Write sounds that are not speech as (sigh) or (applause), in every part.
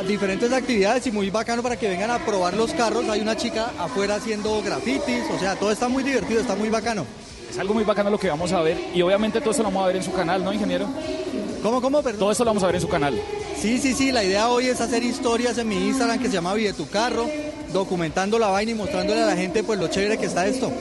Diferentes actividades y muy bacano para que vengan a probar los carros. Hay una chica afuera haciendo grafitis, o sea, todo está muy divertido, está muy bacano. Es algo muy bacano lo que vamos a ver y obviamente todo eso lo vamos a ver en su canal, ¿no, ingeniero? ¿Cómo, cómo, perdón? Todo eso lo vamos a ver en su canal. Sí, sí, sí, la idea hoy es hacer historias en mi Instagram que se llama Vive tu carro, documentando la vaina y mostrándole a la gente pues lo chévere que está esto.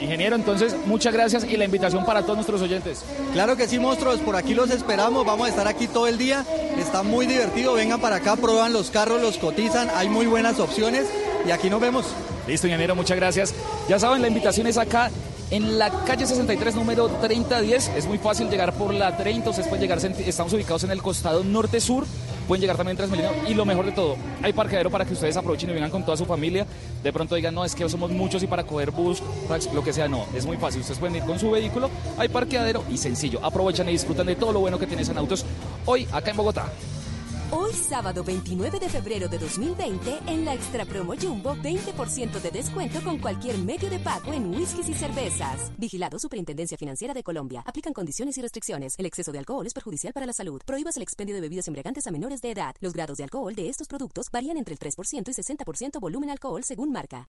Ingeniero, entonces muchas gracias y la invitación para todos nuestros oyentes. Claro que sí, monstruos, por aquí los esperamos, vamos a estar aquí todo el día, está muy divertido, vengan para acá, prueban los carros, los cotizan, hay muy buenas opciones y aquí nos vemos. Listo, ingeniero, muchas gracias. Ya saben, la invitación es acá en la calle 63, número 3010. Es muy fácil llegar por la 30, ustedes pueden llegar, estamos ubicados en el costado norte-sur pueden llegar también en Transmilenio y lo mejor de todo, hay parqueadero para que ustedes aprovechen y vengan con toda su familia. De pronto digan, no, es que somos muchos y para coger bus, lo que sea, no, es muy fácil. Ustedes pueden ir con su vehículo, hay parqueadero y sencillo. Aprovechan y disfrutan de todo lo bueno que tienes en autos hoy acá en Bogotá. Hoy sábado 29 de febrero de 2020, en la Extra Promo Jumbo, 20% de descuento con cualquier medio de pago en whiskies y cervezas. Vigilado Superintendencia Financiera de Colombia. Aplican condiciones y restricciones. El exceso de alcohol es perjudicial para la salud. Prohíbas el expendio de bebidas embriagantes a menores de edad. Los grados de alcohol de estos productos varían entre el 3% y 60% volumen alcohol según marca.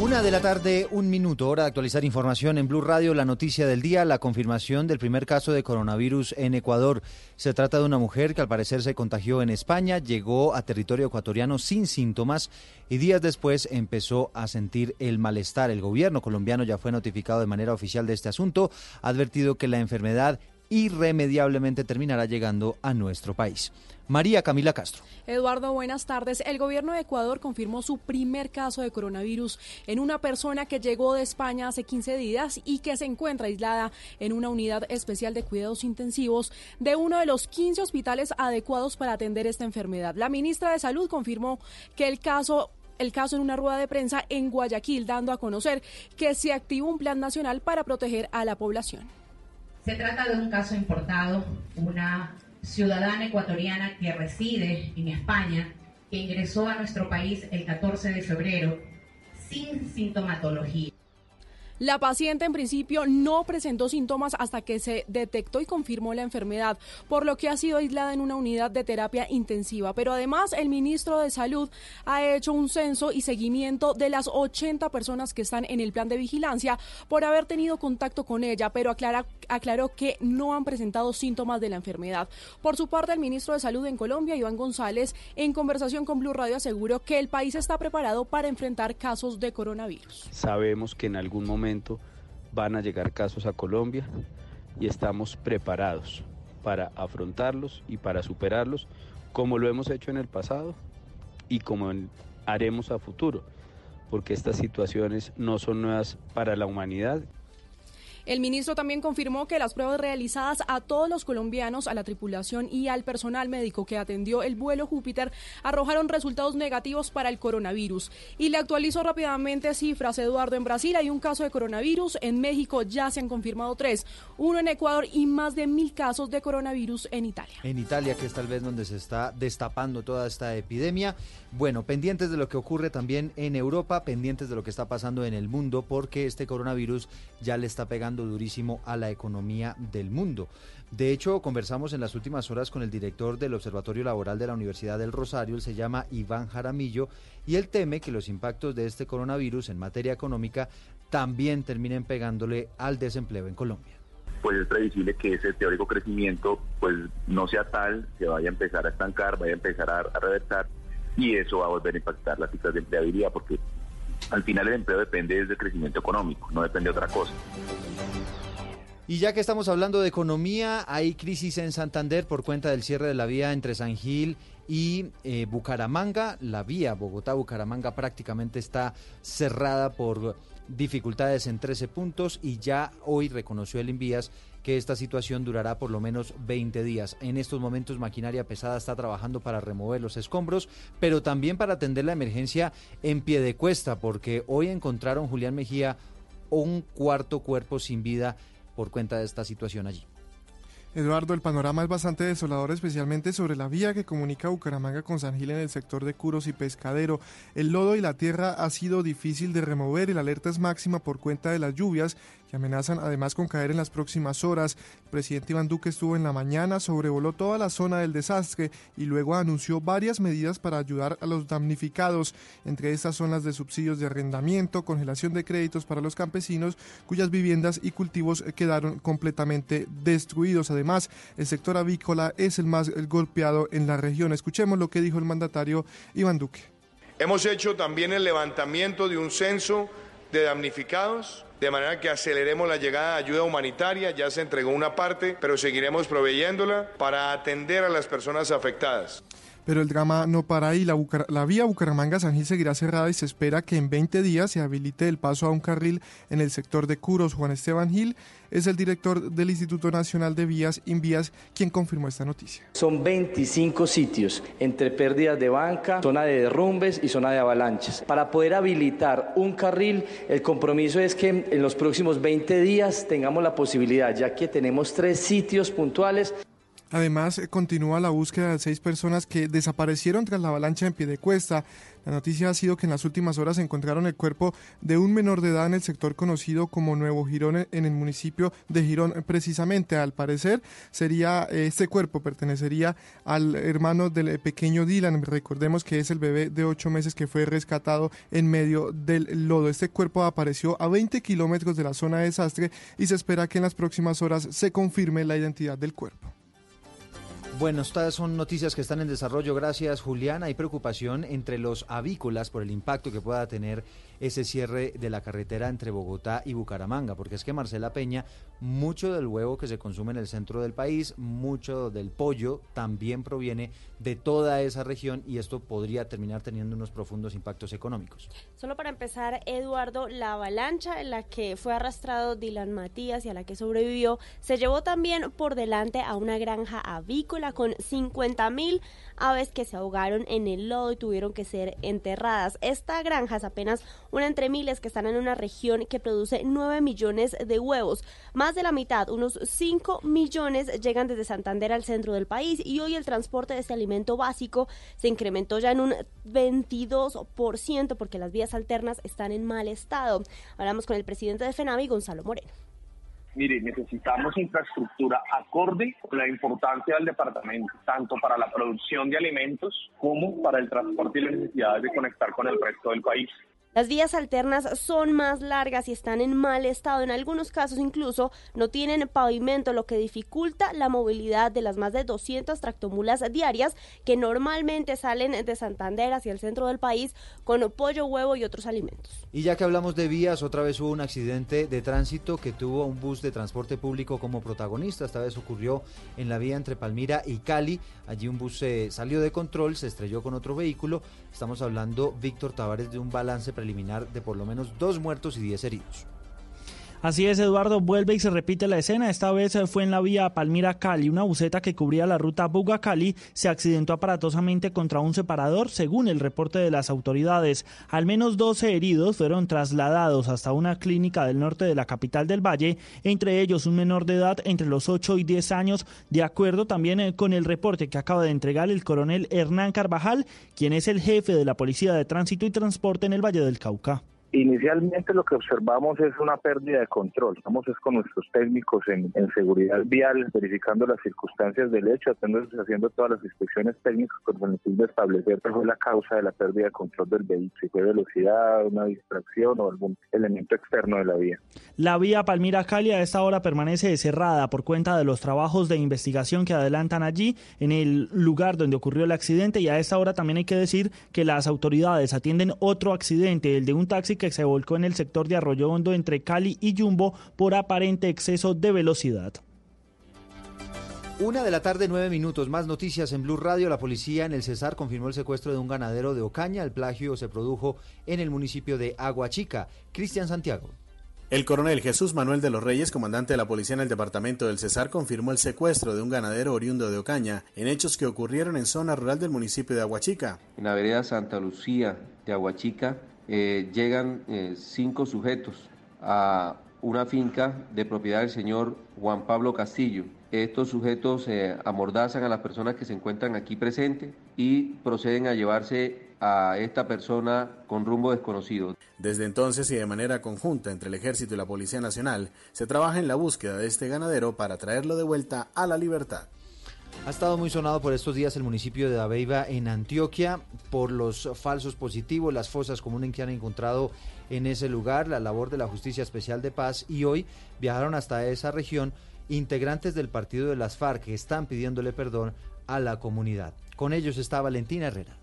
Una de la tarde, un minuto, hora de actualizar información en Blue Radio, la noticia del día, la confirmación del primer caso de coronavirus en Ecuador. Se trata de una mujer que al parecer se contagió en España, llegó a territorio ecuatoriano sin síntomas y días después empezó a sentir el malestar. El gobierno colombiano ya fue notificado de manera oficial de este asunto, ha advertido que la enfermedad irremediablemente terminará llegando a nuestro país. María Camila Castro. Eduardo, buenas tardes. El gobierno de Ecuador confirmó su primer caso de coronavirus en una persona que llegó de España hace 15 días y que se encuentra aislada en una unidad especial de cuidados intensivos de uno de los 15 hospitales adecuados para atender esta enfermedad. La ministra de Salud confirmó que el caso el caso en una rueda de prensa en Guayaquil, dando a conocer que se activó un plan nacional para proteger a la población. Se trata de un caso importado, una ciudadana ecuatoriana que reside en España, que ingresó a nuestro país el 14 de febrero sin sintomatología. La paciente en principio no presentó síntomas hasta que se detectó y confirmó la enfermedad, por lo que ha sido aislada en una unidad de terapia intensiva. Pero además el ministro de Salud ha hecho un censo y seguimiento de las 80 personas que están en el plan de vigilancia por haber tenido contacto con ella, pero aclara, aclaró que no han presentado síntomas de la enfermedad. Por su parte, el ministro de Salud en Colombia, Iván González, en conversación con Blue Radio aseguró que el país está preparado para enfrentar casos de coronavirus. Sabemos que en algún momento van a llegar casos a Colombia y estamos preparados para afrontarlos y para superarlos como lo hemos hecho en el pasado y como haremos a futuro, porque estas situaciones no son nuevas para la humanidad el ministro también confirmó que las pruebas realizadas a todos los colombianos, a la tripulación y al personal médico que atendió el vuelo Júpiter arrojaron resultados negativos para el coronavirus. Y le actualizó rápidamente cifras, Eduardo. En Brasil hay un caso de coronavirus, en México ya se han confirmado tres, uno en Ecuador y más de mil casos de coronavirus en Italia. En Italia, que es tal vez donde se está destapando toda esta epidemia. Bueno, pendientes de lo que ocurre también en Europa, pendientes de lo que está pasando en el mundo, porque este coronavirus ya le está pegando durísimo a la economía del mundo. De hecho, conversamos en las últimas horas con el director del Observatorio Laboral de la Universidad del Rosario, él se llama Iván Jaramillo, y él teme que los impactos de este coronavirus en materia económica también terminen pegándole al desempleo en Colombia pues es previsible que ese teórico crecimiento pues no sea tal, que vaya a empezar a estancar, vaya a empezar a, a y eso va a volver a impactar las cifras de empleabilidad porque al final el empleo depende del crecimiento económico, no depende de otra cosa. Y ya que estamos hablando de economía, hay crisis en Santander por cuenta del cierre de la vía entre San Gil y eh, Bucaramanga. La vía Bogotá-Bucaramanga prácticamente está cerrada por dificultades en 13 puntos y ya hoy reconoció el Invías que esta situación durará por lo menos 20 días. En estos momentos maquinaria pesada está trabajando para remover los escombros, pero también para atender la emergencia en pie de cuesta, porque hoy encontraron Julián Mejía un cuarto cuerpo sin vida por cuenta de esta situación allí. Eduardo, el panorama es bastante desolador, especialmente sobre la vía que comunica Bucaramanga con San Gil en el sector de Curos y Pescadero. El lodo y la tierra ha sido difícil de remover y la alerta es máxima por cuenta de las lluvias que amenazan además con caer en las próximas horas. El presidente Iván Duque estuvo en la mañana, sobrevoló toda la zona del desastre y luego anunció varias medidas para ayudar a los damnificados. Entre estas son las de subsidios de arrendamiento, congelación de créditos para los campesinos cuyas viviendas y cultivos quedaron completamente destruidos. Además, el sector avícola es el más golpeado en la región. Escuchemos lo que dijo el mandatario Iván Duque. Hemos hecho también el levantamiento de un censo de damnificados de manera que aceleremos la llegada de ayuda humanitaria, ya se entregó una parte, pero seguiremos proveyéndola para atender a las personas afectadas. Pero el drama no para ahí. La, vía Bucaramanga-San Gil seguirá cerrada y se espera que en 20 días se habilite el paso a un carril en el sector de Curos. Juan Esteban Gil es el director del Instituto Nacional de Vías, Invías, quien confirmó esta noticia. Son 25 sitios entre pérdidas de banca, zona de derrumbes y zona de avalanches. Para poder habilitar un carril, el compromiso es que en los próximos 20 días tengamos la posibilidad, ya que tenemos tres sitios puntuales. Además, eh, continúa la búsqueda de seis personas que desaparecieron tras la avalancha en pie de cuesta. La noticia ha sido que en las últimas horas encontraron el cuerpo de un menor de edad en el sector conocido como Nuevo Girón en el municipio de Girón. Precisamente, al parecer, sería este cuerpo pertenecería al hermano del pequeño Dylan. Recordemos que es el bebé de ocho meses que fue rescatado en medio del lodo. Este cuerpo apareció a 20 kilómetros de la zona de desastre y se espera que en las próximas horas se confirme la identidad del cuerpo. Bueno, estas son noticias que están en desarrollo. Gracias, Julián. Hay preocupación entre los avícolas por el impacto que pueda tener ese cierre de la carretera entre Bogotá y Bucaramanga, porque es que Marcela Peña, mucho del huevo que se consume en el centro del país, mucho del pollo también proviene de toda esa región y esto podría terminar teniendo unos profundos impactos económicos. Solo para empezar, Eduardo, la avalancha en la que fue arrastrado Dylan Matías y a la que sobrevivió se llevó también por delante a una granja avícola con 50 mil aves que se ahogaron en el lodo y tuvieron que ser enterradas. Esta granja es apenas una entre miles que están en una región que produce 9 millones de huevos. Más de la mitad, unos 5 millones, llegan desde Santander al centro del país y hoy el transporte de este alimento básico se incrementó ya en un 22% porque las vías alternas están en mal estado. Hablamos con el presidente de FENAVI, Gonzalo Moreno. Mire, necesitamos infraestructura acorde con la importancia del departamento, tanto para la producción de alimentos como para el transporte y las necesidades de conectar con el resto del país. Las vías alternas son más largas y están en mal estado. En algunos casos incluso no tienen pavimento, lo que dificulta la movilidad de las más de 200 tractomulas diarias que normalmente salen de Santander hacia el centro del país con pollo, huevo y otros alimentos. Y ya que hablamos de vías, otra vez hubo un accidente de tránsito que tuvo un bus de transporte público como protagonista. Esta vez ocurrió en la vía entre Palmira y Cali. Allí un bus se salió de control, se estrelló con otro vehículo. Estamos hablando, Víctor Tavares, de un balance preliminar eliminar de por lo menos dos muertos y diez heridos. Así es, Eduardo, vuelve y se repite la escena. Esta vez fue en la vía Palmira-Cali. Una buceta que cubría la ruta Buga-Cali se accidentó aparatosamente contra un separador, según el reporte de las autoridades. Al menos 12 heridos fueron trasladados hasta una clínica del norte de la capital del Valle, entre ellos un menor de edad entre los 8 y 10 años, de acuerdo también eh, con el reporte que acaba de entregar el coronel Hernán Carvajal, quien es el jefe de la Policía de Tránsito y Transporte en el Valle del Cauca. Inicialmente lo que observamos es una pérdida de control. Estamos es con nuestros técnicos en, seguridad vial, verificando las circunstancias del hecho, haciendo todas las inspecciones técnicas con el fin de establecer cuál fue la causa de la pérdida de control del vehículo, si fue velocidad, una distracción o algún elemento externo de la vía. La vía Palmira-Cali a esta hora permanece cerrada por cuenta de los trabajos de investigación que adelantan allí en el lugar donde ocurrió el accidente y a esta hora también hay que decir que las autoridades atienden otro accidente, el de un taxi que se volcó en el sector de Arroyo Hondo entre Cali y Jumbo por aparente exceso de velocidad. Una de la tarde, nueve minutos. Más noticias en Blue Radio. La policía en el Cesar confirmó el secuestro de un ganadero de Ocaña. El plagio se produjo en el municipio de Aguachica. Cristian Santiago. El coronel Jesús Manuel de los Reyes, comandante de la policía en el departamento del Cesar, confirmó el secuestro de un ganadero oriundo de Ocaña en hechos que ocurrieron en zona rural del municipio de Aguachica. En la vereda Santa Lucía de Aguachica, eh, llegan eh, cinco sujetos a una finca de propiedad del señor Juan Pablo Castillo. Estos sujetos eh, amordazan a las personas que se encuentran aquí presentes y proceden a llevarse a esta persona con rumbo desconocido. Desde entonces y de manera conjunta entre el Ejército y la Policía Nacional, se trabaja en la búsqueda de este ganadero para traerlo de vuelta a la libertad. Ha estado muy sonado por estos días el municipio de Dabeiba en Antioquia por los falsos positivos, las fosas comunes que han encontrado en ese lugar, la labor de la Justicia Especial de Paz y hoy viajaron hasta esa región integrantes del partido de las FARC que están pidiéndole perdón a la comunidad. Con ellos está Valentina Herrera.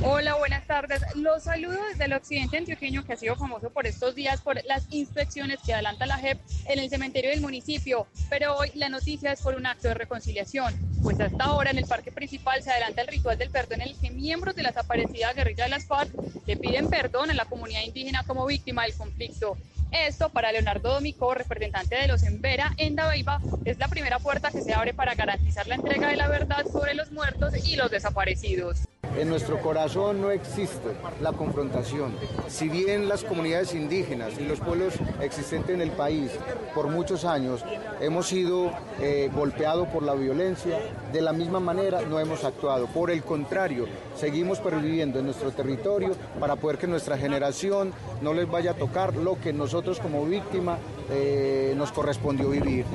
Hola, buenas tardes. Los saludo desde el occidente antioqueño que ha sido famoso por estos días por las inspecciones que adelanta la JEP en el cementerio del municipio. Pero hoy la noticia es por un acto de reconciliación, pues hasta ahora en el parque principal se adelanta el ritual del perdón en el que miembros de la desaparecida guerrilla de las FARC le piden perdón a la comunidad indígena como víctima del conflicto. Esto para Leonardo Domico, representante de los Embera en Dabeiba, es la primera puerta que se abre para garantizar la entrega de la verdad sobre los muertos y los desaparecidos. En nuestro corazón no existe la confrontación. Si bien las comunidades indígenas y los pueblos existentes en el país por muchos años hemos sido eh, golpeados por la violencia, de la misma manera no hemos actuado. Por el contrario, seguimos perviviendo en nuestro territorio para poder que nuestra generación no les vaya a tocar lo que nosotros como víctima eh, nos correspondió vivir.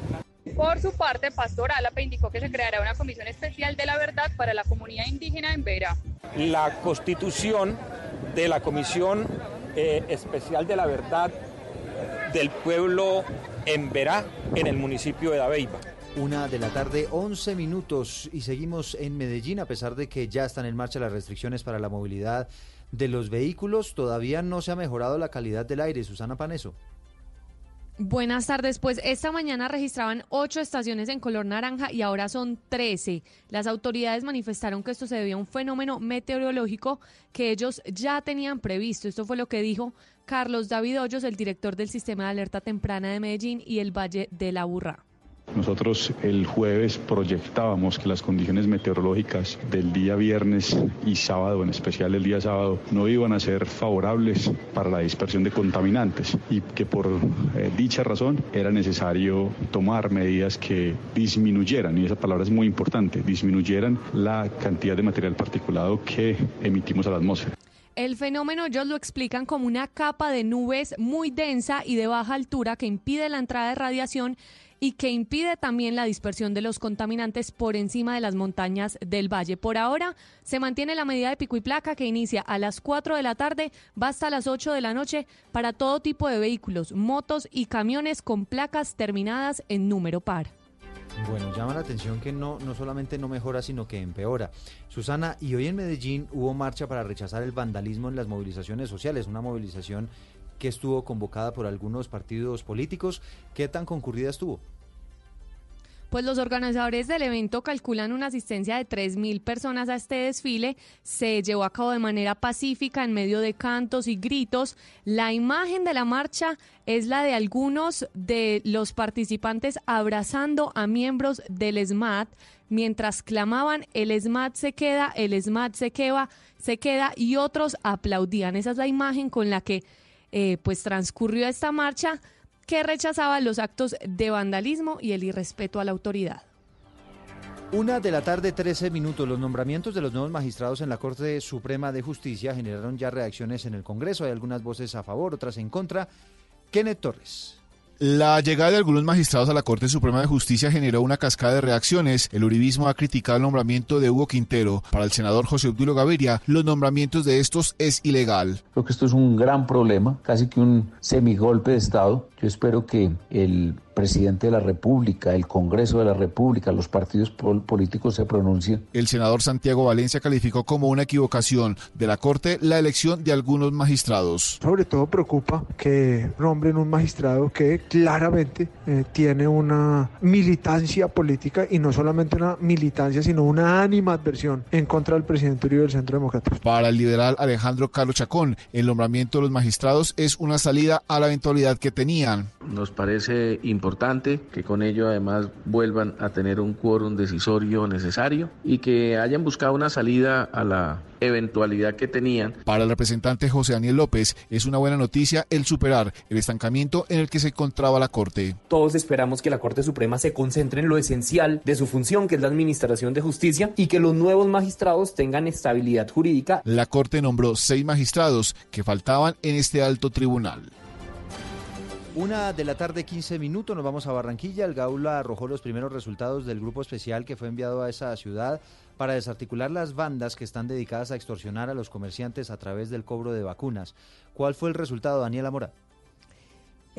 Por su parte, Pastor Alapa indicó que se creará una comisión especial de la verdad para la comunidad indígena en Vera. La constitución de la Comisión eh, Especial de la Verdad del pueblo en Verá, en el municipio de Dabeiba. Una de la tarde, 11 minutos y seguimos en Medellín a pesar de que ya están en marcha las restricciones para la movilidad de los vehículos. Todavía no se ha mejorado la calidad del aire. Susana Paneso. Buenas tardes. Pues esta mañana registraban ocho estaciones en color naranja y ahora son trece. Las autoridades manifestaron que esto se debía a un fenómeno meteorológico que ellos ya tenían previsto. Esto fue lo que dijo Carlos David Hoyos, el director del Sistema de Alerta Temprana de Medellín y el Valle de la Burra. Nosotros el jueves proyectábamos que las condiciones meteorológicas del día viernes y sábado, en especial el día sábado, no iban a ser favorables para la dispersión de contaminantes y que por eh, dicha razón era necesario tomar medidas que disminuyeran, y esa palabra es muy importante, disminuyeran la cantidad de material particulado que emitimos a la atmósfera. El fenómeno ellos lo explican como una capa de nubes muy densa y de baja altura que impide la entrada de radiación y que impide también la dispersión de los contaminantes por encima de las montañas del valle. Por ahora se mantiene la medida de pico y placa que inicia a las 4 de la tarde, va hasta las 8 de la noche para todo tipo de vehículos, motos y camiones con placas terminadas en número par. Bueno, llama la atención que no, no solamente no mejora, sino que empeora. Susana, y hoy en Medellín hubo marcha para rechazar el vandalismo en las movilizaciones sociales, una movilización que estuvo convocada por algunos partidos políticos. ¿Qué tan concurrida estuvo? Pues los organizadores del evento calculan una asistencia de 3.000 personas a este desfile. Se llevó a cabo de manera pacífica en medio de cantos y gritos. La imagen de la marcha es la de algunos de los participantes abrazando a miembros del SMAT mientras clamaban el SMAT se queda, el SMAT se queda, se queda y otros aplaudían. Esa es la imagen con la que eh, pues transcurrió esta marcha que rechazaba los actos de vandalismo y el irrespeto a la autoridad. Una de la tarde, 13 minutos. Los nombramientos de los nuevos magistrados en la Corte Suprema de Justicia generaron ya reacciones en el Congreso. Hay algunas voces a favor, otras en contra. Kenneth Torres. La llegada de algunos magistrados a la Corte Suprema de Justicia generó una cascada de reacciones. El uribismo ha criticado el nombramiento de Hugo Quintero. Para el senador José Obdulio Gaviria, los nombramientos de estos es ilegal. Creo que esto es un gran problema, casi que un semigolpe de Estado. Yo espero que el presidente de la República, el Congreso de la República, los partidos políticos se pronuncien. El senador Santiago Valencia calificó como una equivocación de la Corte la elección de algunos magistrados. Sobre todo preocupa que nombren un magistrado que claramente eh, tiene una militancia política y no solamente una militancia, sino una animadversión en contra del presidente Uribe del Centro Democrático. Para el liberal Alejandro Carlos Chacón, el nombramiento de los magistrados es una salida a la eventualidad que tenían. Nos parece importante importante, que con ello además vuelvan a tener un quórum decisorio necesario y que hayan buscado una salida a la eventualidad que tenían. Para el representante José Daniel López es una buena noticia el superar el estancamiento en el que se encontraba la Corte. Todos esperamos que la Corte Suprema se concentre en lo esencial de su función, que es la administración de justicia, y que los nuevos magistrados tengan estabilidad jurídica. La Corte nombró seis magistrados que faltaban en este alto tribunal. Una de la tarde, 15 minutos, nos vamos a Barranquilla. El Gaula arrojó los primeros resultados del grupo especial que fue enviado a esa ciudad para desarticular las bandas que están dedicadas a extorsionar a los comerciantes a través del cobro de vacunas. ¿Cuál fue el resultado, Daniela Mora?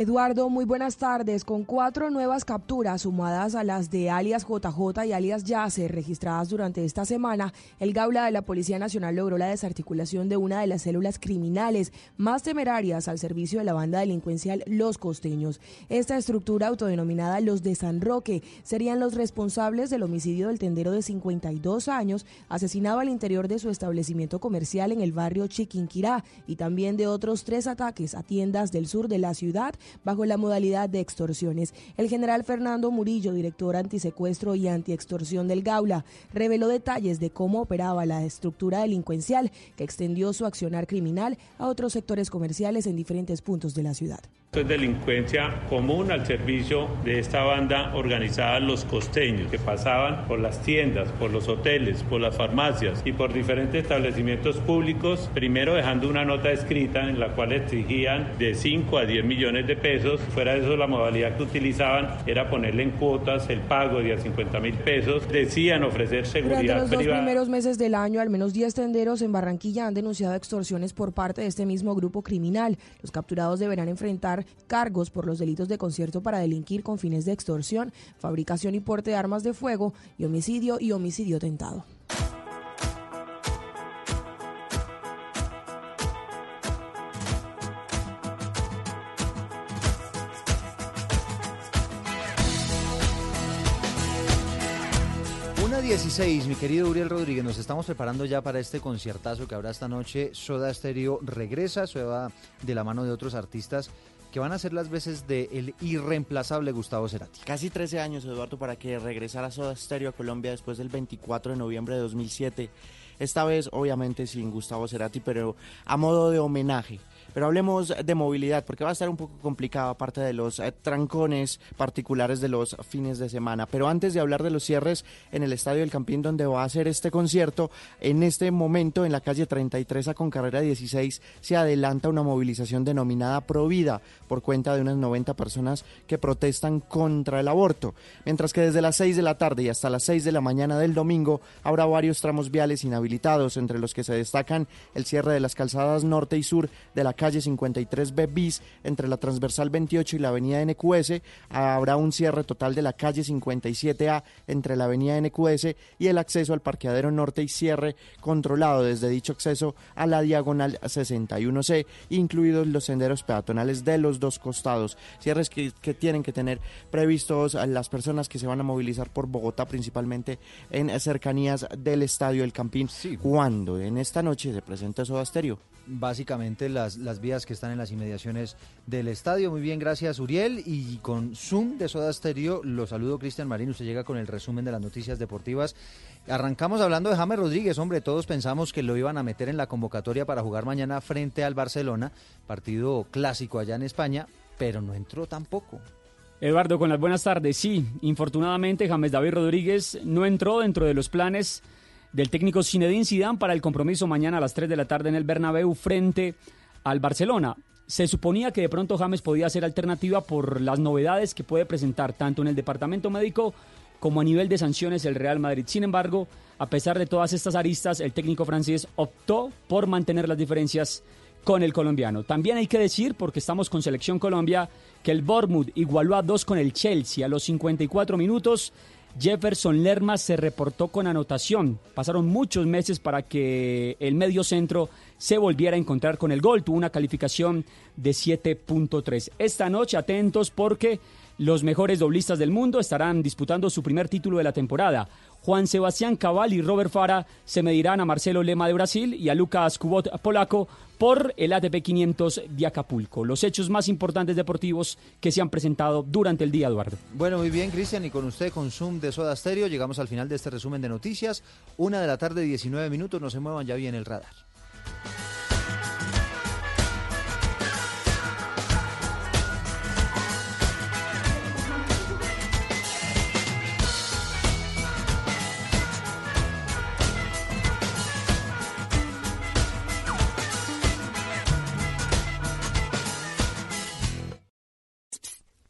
Eduardo, muy buenas tardes. Con cuatro nuevas capturas sumadas a las de alias JJ y alias Yacer registradas durante esta semana, el Gaula de la Policía Nacional logró la desarticulación de una de las células criminales más temerarias al servicio de la banda delincuencial Los Costeños. Esta estructura autodenominada Los de San Roque serían los responsables del homicidio del tendero de 52 años asesinado al interior de su establecimiento comercial en el barrio Chiquinquirá y también de otros tres ataques a tiendas del sur de la ciudad bajo la modalidad de extorsiones. El general Fernando Murillo, director antisecuestro y antiextorsión del Gaula, reveló detalles de cómo operaba la estructura delincuencial que extendió su accionar criminal a otros sectores comerciales en diferentes puntos de la ciudad. Esto es delincuencia común al servicio de esta banda organizada Los Costeños, que pasaban por las tiendas, por los hoteles, por las farmacias y por diferentes establecimientos públicos, primero dejando una nota escrita en la cual exigían de 5 a 10 millones de pesos. Fuera de eso, la modalidad que utilizaban era ponerle en cuotas el pago de a 50 mil pesos. Decían ofrecer seguridad Durante los dos privada. primeros meses del año, al menos 10 tenderos en Barranquilla han denunciado extorsiones por parte de este mismo grupo criminal. Los capturados deberán enfrentar cargos por los delitos de concierto para delinquir con fines de extorsión, fabricación y porte de armas de fuego y homicidio y homicidio tentado. 16, mi querido Uriel Rodríguez, nos estamos preparando ya para este conciertazo que habrá esta noche. Soda Stereo regresa, se va de la mano de otros artistas que van a ser las veces del el irreemplazable Gustavo Cerati. Casi 13 años, Eduardo, para que regresara Soda Stereo a Colombia después del 24 de noviembre de 2007. Esta vez, obviamente, sin Gustavo Cerati, pero a modo de homenaje. Pero hablemos de movilidad, porque va a estar un poco complicado, aparte de los eh, trancones particulares de los fines de semana. Pero antes de hablar de los cierres en el Estadio del Campín, donde va a ser este concierto, en este momento, en la calle 33 a con carrera 16, se adelanta una movilización denominada Provida, por cuenta de unas 90 personas que protestan contra el aborto. Mientras que desde las 6 de la tarde y hasta las 6 de la mañana del domingo habrá varios tramos viales inhabilitados, entre los que se destacan el cierre de las calzadas norte y sur de la calle 53B bis entre la transversal 28 y la avenida NQS. Habrá un cierre total de la calle 57A entre la avenida NQS y el acceso al parqueadero norte y cierre controlado desde dicho acceso a la diagonal 61C, incluidos los senderos peatonales de los dos costados. Cierres que, que tienen que tener previstos a las personas que se van a movilizar por Bogotá, principalmente en cercanías del Estadio El Campín. Cuando en esta noche se presenta Soda Stereo. Básicamente las, las vías que están en las inmediaciones del estadio. Muy bien, gracias Uriel. Y con Zoom de Soda Stereo, lo saludo Cristian Marín. Usted llega con el resumen de las noticias deportivas. Arrancamos hablando de James Rodríguez. Hombre, todos pensamos que lo iban a meter en la convocatoria para jugar mañana frente al Barcelona, partido clásico allá en España, pero no entró tampoco. Eduardo, con las buenas tardes. Sí, infortunadamente James David Rodríguez no entró dentro de los planes del técnico Zinedine Zidane para el compromiso mañana a las 3 de la tarde en el Bernabéu frente al Barcelona. Se suponía que de pronto James podía ser alternativa por las novedades que puede presentar tanto en el departamento médico como a nivel de sanciones el Real Madrid. Sin embargo, a pesar de todas estas aristas, el técnico francés optó por mantener las diferencias con el colombiano. También hay que decir, porque estamos con Selección Colombia, que el Bournemouth igualó a dos con el Chelsea a los 54 minutos. Jefferson Lerma se reportó con anotación. Pasaron muchos meses para que el medio centro se volviera a encontrar con el gol. Tuvo una calificación de 7.3. Esta noche atentos porque Los mejores doblistas del mundo estarán disputando su primer título de la temporada. Juan Sebastián Cabal y Robert Fara se medirán a Marcelo Lema de Brasil y a Lucas Kubot polaco por el ATP 500 de Acapulco. Los hechos más importantes deportivos que se han presentado durante el día, Eduardo. Bueno, muy bien, Cristian, y con usted, con Zoom de Soda Stereo, llegamos al final de este resumen de noticias. Una de la tarde, 19 minutos, no se muevan, ya viene el radar.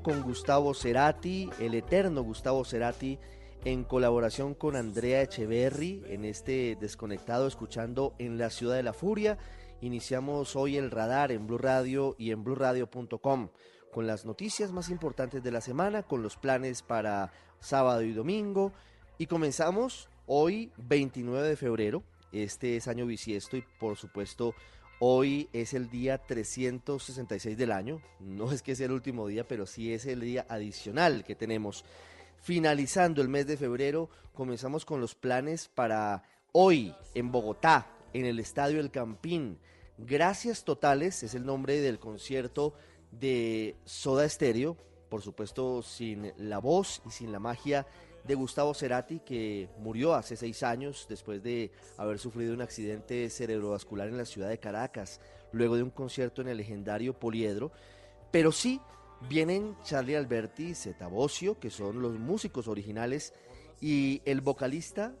Con Gustavo Cerati, el eterno Gustavo Cerati, en colaboración con Andrea Echeverry, en este desconectado, escuchando en la Ciudad de la Furia. Iniciamos hoy el radar en Blue Radio y en BlueRadio.com con las noticias más importantes de la semana, con los planes para sábado y domingo. Y comenzamos hoy, 29 de febrero. Este es año bisiesto y por supuesto Hoy es el día 366 del año. No es que sea el último día, pero sí es el día adicional que tenemos. Finalizando el mes de febrero, comenzamos con los planes para hoy en Bogotá, en el Estadio El Campín. Gracias Totales es el nombre del concierto de Soda Stereo, por supuesto sin la voz y sin la magia de Gustavo Cerati, que murió hace seis años después de haber sufrido un accidente cerebrovascular en la ciudad de Caracas, luego de un concierto en el legendario Poliedro. Pero sí vienen Charlie Alberti y Zeta Bosio, que son los músicos originales, y el vocalista,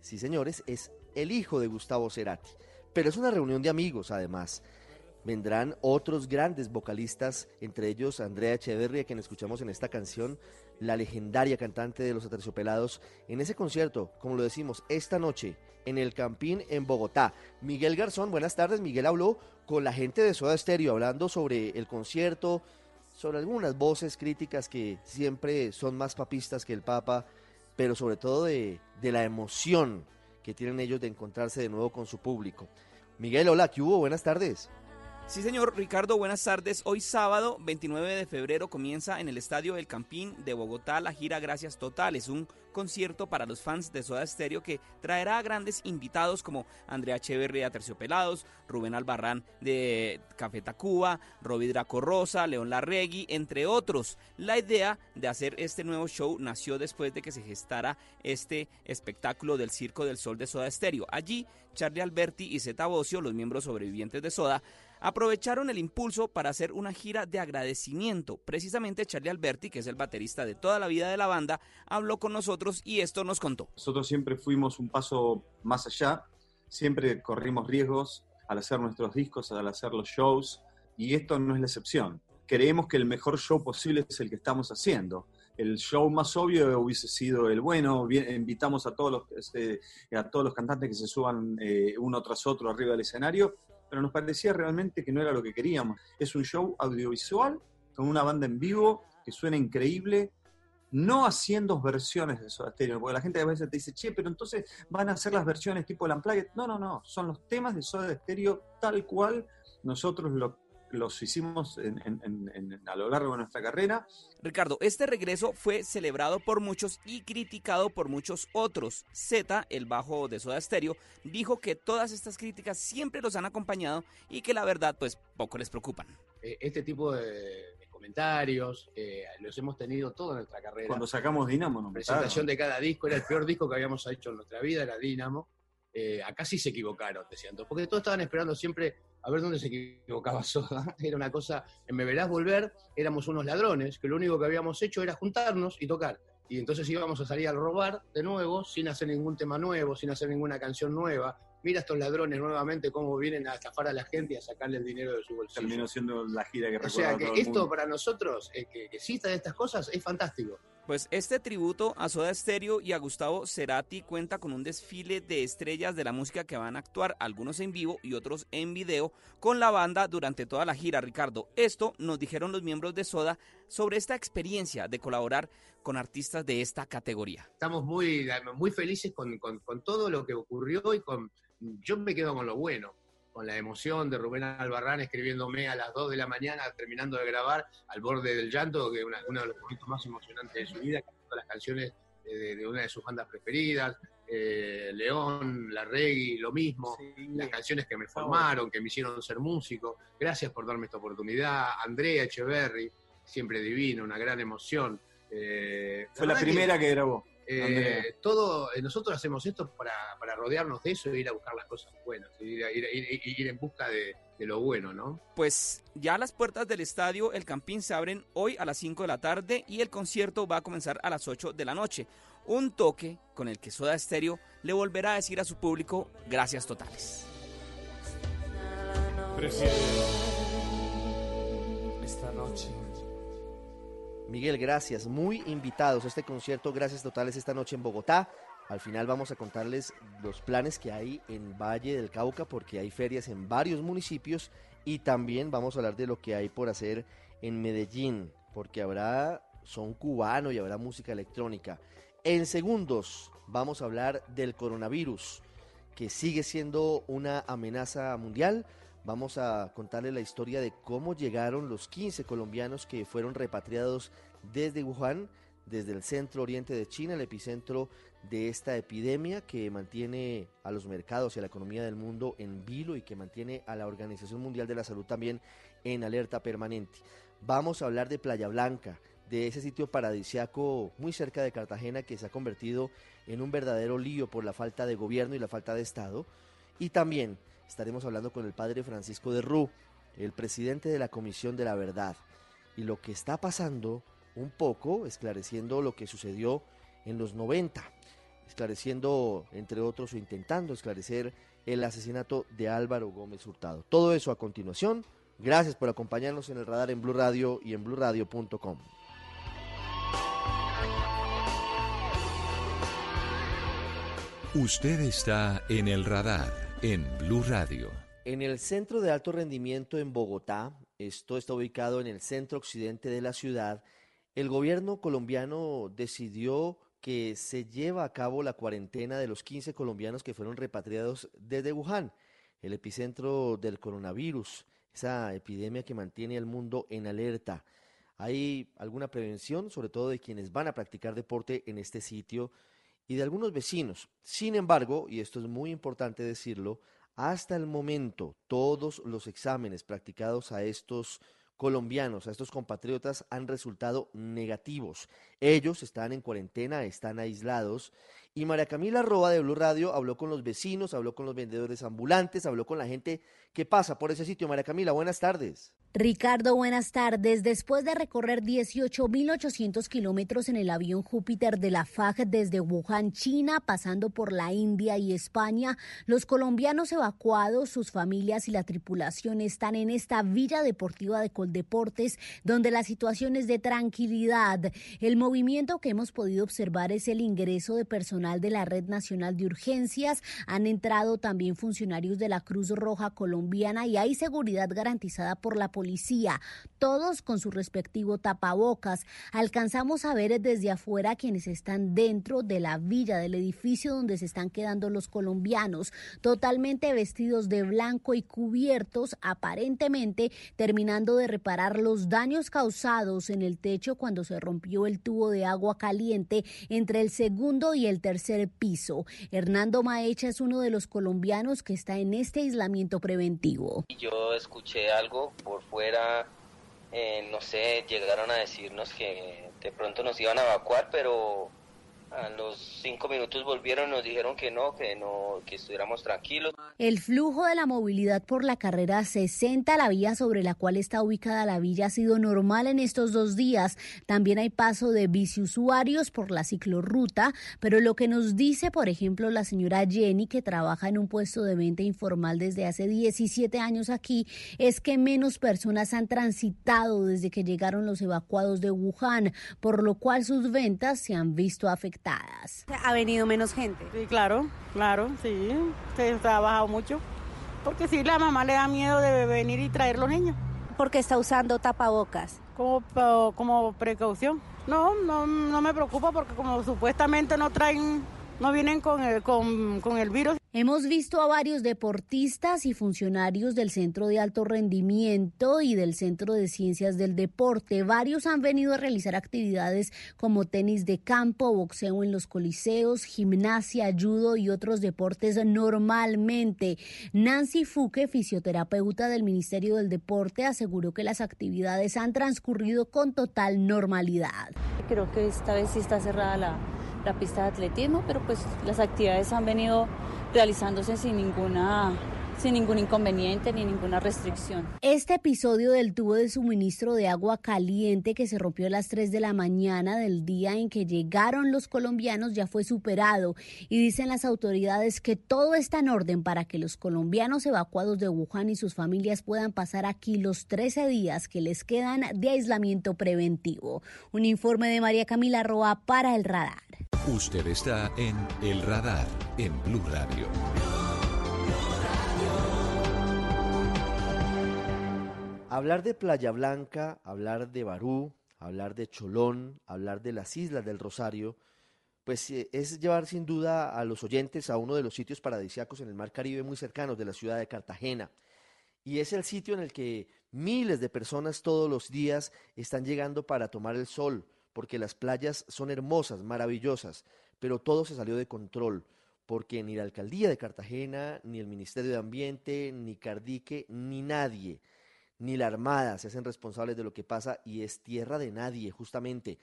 sí señores, es el hijo de Gustavo Cerati. Pero es una reunión de amigos, además. Vendrán otros grandes vocalistas, entre ellos Andrea Echeverry, a quien escuchamos en esta canción, la legendaria cantante de los Aterciopelados, en ese concierto, como lo decimos, esta noche en el Campín en Bogotá. Miguel Garzón, buenas tardes. Miguel habló con la gente de Soda Stereo hablando sobre el concierto, sobre algunas voces críticas que siempre son más papistas que el Papa, pero sobre todo de, de la emoción que tienen ellos de encontrarse de nuevo con su público. Miguel, hola, ¿qué hubo? Buenas tardes. Sí, señor Ricardo, buenas tardes. Hoy sábado 29 de febrero comienza en el Estadio El Campín de Bogotá la gira Gracias Total. Es un concierto para los fans de Soda Stereo que traerá a grandes invitados como Andrea Echeverri de Terciopelados, Rubén Albarrán de Café Tacuba, Roby Draco Rosa, León Larregui, entre otros. La idea de hacer este nuevo show nació después de que se gestara este espectáculo del Circo del Sol de Soda Stereo. Allí, Charlie Alberti y Zeta Bocio, los miembros sobrevivientes de Soda, aprovecharon el impulso para hacer una gira de agradecimiento. Precisamente Charlie Alberti, que es el baterista de toda la vida de la banda, habló con nosotros y esto nos contó. Nosotros siempre fuimos un paso más allá, siempre corrimos riesgos al hacer nuestros discos, al hacer los shows, y esto no es la excepción. Creemos que el mejor show posible es el que estamos haciendo. el show más obvio hubiese sido el bueno, invitamos a todos los, este, a todos los cantantes que se suban eh, uno tras otro arriba del escenario, pero nos parecía realmente que no era lo que queríamos. Es un show audiovisual con una banda en vivo que suena increíble, no haciendo versiones de Soda Stereo, porque la gente a veces te dice, che, pero entonces van a hacer las versiones tipo el Unplugged. No, no, no, son los temas de Soda Stereo tal cual nosotros lo- los hicimos en- en- en- en- a lo largo de nuestra carrera. Ricardo, este regreso fue celebrado por muchos y criticado por muchos otros. Z, el bajo de Soda Stereo, dijo que todas estas críticas siempre los han acompañado y que la verdad pues poco les preocupan. Eh, este tipo de, comentarios eh, los hemos tenido toda nuestra carrera. Cuando sacamos Dinamo, nos presentación de cada disco era el peor disco que habíamos hecho en nuestra vida, era Dynamo. Eh, acá sí se equivocaron, decían porque todos estaban esperando siempre a ver dónde se equivocaba (laughs) Soda. Era una cosa, en Me Verás Volver, éramos unos ladrones, que lo único que habíamos hecho era juntarnos y tocar. Y entonces íbamos a salir a robar de nuevo, sin hacer ningún tema nuevo, sin hacer ninguna canción nueva. Mira estos ladrones nuevamente cómo vienen a estafar a la gente y a sacarle el dinero de su bolsillo. Terminó siendo la gira que O sea que esto para nosotros, eh, que, que existan estas cosas, es fantástico. Pues este tributo a Soda Stereo y a Gustavo Cerati cuenta con un desfile de estrellas de la música que van a actuar, algunos en vivo y otros en video, con la banda durante toda la gira, Ricardo. Esto nos dijeron los miembros de Soda sobre esta experiencia de colaborar con artistas de esta categoría. Estamos muy, muy felices con, con- con todo lo que ocurrió y con yo me quedo con lo bueno, con la emoción de Rubén Albarrán escribiéndome a las 2 de la mañana terminando de grabar al borde del llanto, que es uno de los momentos más emocionantes de su vida, cantando las canciones de, de- una de sus bandas preferidas, eh, León, La Reggae, lo mismo, las canciones que me formaron, que me hicieron ser músico. Gracias por darme esta oportunidad. Andrea Echeverry, siempre divino, una gran emoción. Eh, Fue la primera que grabó, eh, todo, eh, nosotros hacemos esto para, para rodearnos de eso e ir a buscar las cosas buenas, ir, a- ir, ir- ir- ir en busca de, de lo bueno, ¿no? Pues ya las puertas del estadio El Campín se abren hoy a las 5 de la tarde y el concierto va a comenzar a las 8 de la noche. Un toque con el que Soda Stereo le volverá a decir a su público gracias totales. Esta noche. Miguel, gracias. Muy invitados a este concierto. Gracias totales esta noche en Bogotá. Al final vamos a contarles los planes que hay en Valle del Cauca porque hay ferias en varios municipios y también vamos a hablar de lo que hay por hacer en Medellín porque habrá son cubano y habrá música electrónica. En segundos vamos a hablar del coronavirus que sigue siendo una amenaza mundial. Vamos a contarle la historia de cómo llegaron los 15 colombianos que fueron repatriados desde Wuhan, desde el centro oriente de China, el epicentro de esta epidemia que mantiene a los mercados y a la economía del mundo en vilo y que mantiene a la Organización Mundial de la Salud también en alerta permanente. Vamos a hablar de Playa Blanca, de ese sitio paradisiaco muy cerca de Cartagena que se ha convertido en un verdadero lío por la falta de gobierno y la falta de Estado. Y también estaremos hablando con el padre Francisco de Rú, el presidente de la Comisión de la Verdad, y lo que está pasando un poco, esclareciendo lo que sucedió en los 90, esclareciendo, entre otros, o intentando esclarecer el asesinato de Álvaro Gómez Hurtado. Todo eso a continuación. Gracias por acompañarnos en el radar en Blue Radio y en bluradio.com. Usted está en el radar en Blue Radio. En el Centro de Alto Rendimiento en Bogotá, esto está ubicado en el centro occidente de la ciudad, el gobierno colombiano decidió que se lleva a cabo la cuarentena de los 15 colombianos que fueron repatriados desde Wuhan, el epicentro del coronavirus, esa epidemia que mantiene al mundo en alerta. ¿Hay alguna prevención, sobre todo de quienes van a practicar deporte en este sitio y de algunos vecinos? Sin embargo, y esto es muy importante decirlo, hasta el momento todos los exámenes practicados a estos colombianos, a estos compatriotas, han resultado negativos. Ellos están en cuarentena, están aislados Y María Camila Roa de Blue Radio habló con los vecinos, habló con los vendedores ambulantes, habló con la gente que pasa por ese sitio. María Camila, buenas tardes. Ricardo, buenas tardes. Después de recorrer 18.800 kilómetros en el avión Júpiter de la FAG desde Wuhan, China, pasando por la India y España, los colombianos evacuados, sus familias y la tripulación están en esta villa deportiva de Coldeportes, donde la situación es de tranquilidad. El movimiento que hemos podido observar es el ingreso de personal de la Red Nacional de Urgencias. Han entrado también funcionarios de la Cruz Roja colombiana y hay seguridad garantizada por la policía, todos con su respectivo tapabocas. Alcanzamos a ver desde afuera quienes están dentro de la villa del edificio donde se están quedando los colombianos, totalmente vestidos de blanco y cubiertos, aparentemente terminando de reparar los daños causados en el techo cuando se rompió el tubo de agua caliente entre el segundo y el tercer piso. Hernando Maecha es uno de los colombianos que está en este aislamiento preventivo. Yo escuché algo por fuera, eh, no sé, llegaron a decirnos que de pronto nos iban a evacuar, pero a los cinco minutos volvieron nos dijeron que no, que no, que estuviéramos tranquilos. El flujo de la movilidad por la carrera 60, la vía sobre la cual está ubicada la villa, ha sido normal en estos dos días. También hay paso de biciusuarios por la ciclorruta, pero lo que nos dice, por ejemplo, la señora Jenny, que trabaja en un puesto de venta informal desde hace 17 años aquí, es que menos personas han transitado desde que llegaron los evacuados de Wuhan, por lo cual sus ventas se han visto afectadas. ¿Ha venido menos gente? Sí, claro, claro, sí. Se ha bajado mucho. Porque sí, la mamá le da miedo de venir y traer los niños. ¿Por qué está usando tapabocas? Como, como precaución. No, no, no me preocupa porque como supuestamente no traen, no vienen con el, con, con el virus. Hemos visto a varios deportistas y funcionarios del Centro de Alto Rendimiento y del Centro de Ciencias del Deporte. Varios han venido a realizar actividades como tenis de campo, boxeo en los coliseos, gimnasia, judo y otros deportes normalmente. Nancy Fuque, fisioterapeuta del Ministerio del Deporte, aseguró que las actividades han transcurrido con total normalidad. Creo que esta vez sí está cerrada la, la pista de atletismo, pero pues las actividades han venido realizándose sin ninguna sin ningún inconveniente ni ninguna restricción. Este episodio del tubo de suministro de agua caliente que se rompió a las 3 de la mañana del día en que llegaron los colombianos ya fue superado y dicen las autoridades que todo está en orden para que los colombianos evacuados de Wuhan y sus familias puedan pasar aquí los 13 días que les quedan de aislamiento preventivo. Un informe de María Camila Roa para el radar. Usted está en El Radar en Blue Radio. Hablar de Playa Blanca, hablar de Barú, hablar de Cholón, hablar de las Islas del Rosario, pues eh, es llevar sin duda a los oyentes a uno de los sitios paradisíacos en el Mar Caribe muy cercanos de la ciudad de Cartagena. Y es el sitio en el que miles de personas todos los días están llegando para tomar el sol, porque las playas son hermosas, maravillosas, pero todo se salió de control, porque ni la alcaldía de Cartagena, ni el Ministerio de Ambiente, ni Cardique, ni nadie ni la Armada se hacen responsables de lo que pasa y es tierra de nadie, justamente.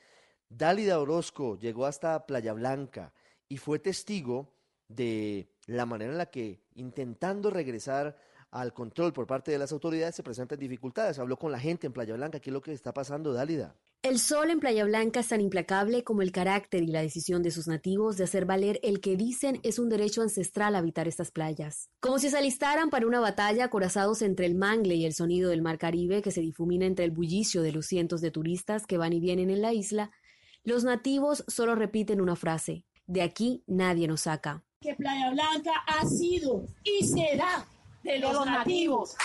Dálida Orozco llegó hasta Playa Blanca y fue testigo de la manera en la que, intentando regresar al control por parte de las autoridades, se presentan dificultades. Habló con la gente en Playa Blanca, ¿qué es lo que está pasando, Dálida? El sol en Playa Blanca es tan implacable como el carácter y la decisión de sus nativos de hacer valer el que dicen es un derecho ancestral habitar estas playas. Como si se alistaran para una batalla acorazados entre el mangle y el sonido del mar Caribe que se difumina entre el bullicio de los cientos de turistas que van y vienen en la isla, los nativos solo repiten una frase, de aquí nadie nos saca. Que Playa Blanca ha sido y será de los, nativos.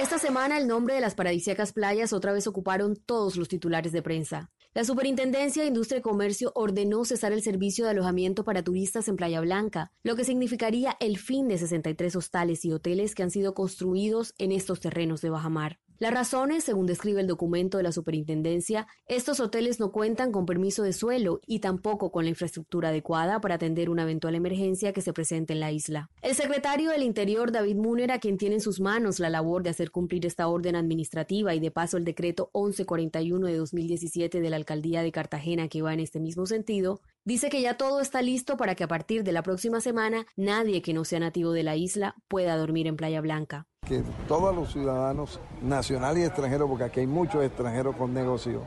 Esta semana el nombre de las paradisíacas playas otra vez ocuparon todos los titulares de prensa. La Superintendencia de Industria y Comercio ordenó cesar el servicio de alojamiento para turistas en Playa Blanca, lo que significaría el fin de 63 hostales y hoteles que han sido construidos en estos terrenos de bajamar. Las razones, según describe el documento de la superintendencia, estos hoteles no cuentan con permiso de suelo y tampoco con la infraestructura adecuada para atender una eventual emergencia que se presente en la isla. El secretario del Interior, David Múnera, quien tiene en sus manos la labor de hacer cumplir esta orden administrativa y de paso el decreto 1141 de 2017 de la alcaldía de Cartagena que va en este mismo sentido, Dice que ya todo está listo para que a partir de la próxima semana nadie que no sea nativo de la isla pueda dormir en Playa Blanca. Que todos los ciudadanos nacionales y extranjeros, porque aquí hay muchos extranjeros con negocios,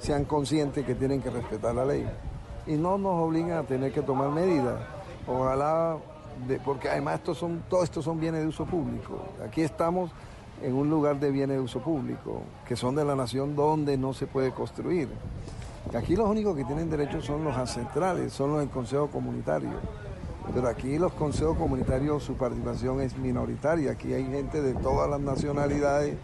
sean conscientes que tienen que respetar la ley y no nos obligan a tener que tomar medidas. Ojalá, porque además estos son, todos estos son bienes de uso público. Aquí estamos en un lugar de bienes de uso público, que son de la nación donde no se puede construir. Aquí los únicos que tienen derecho son los ancestrales, son los del Consejo Comunitario. Pero aquí los consejos comunitarios, su participación es minoritaria. Aquí hay gente de todas las nacionalidades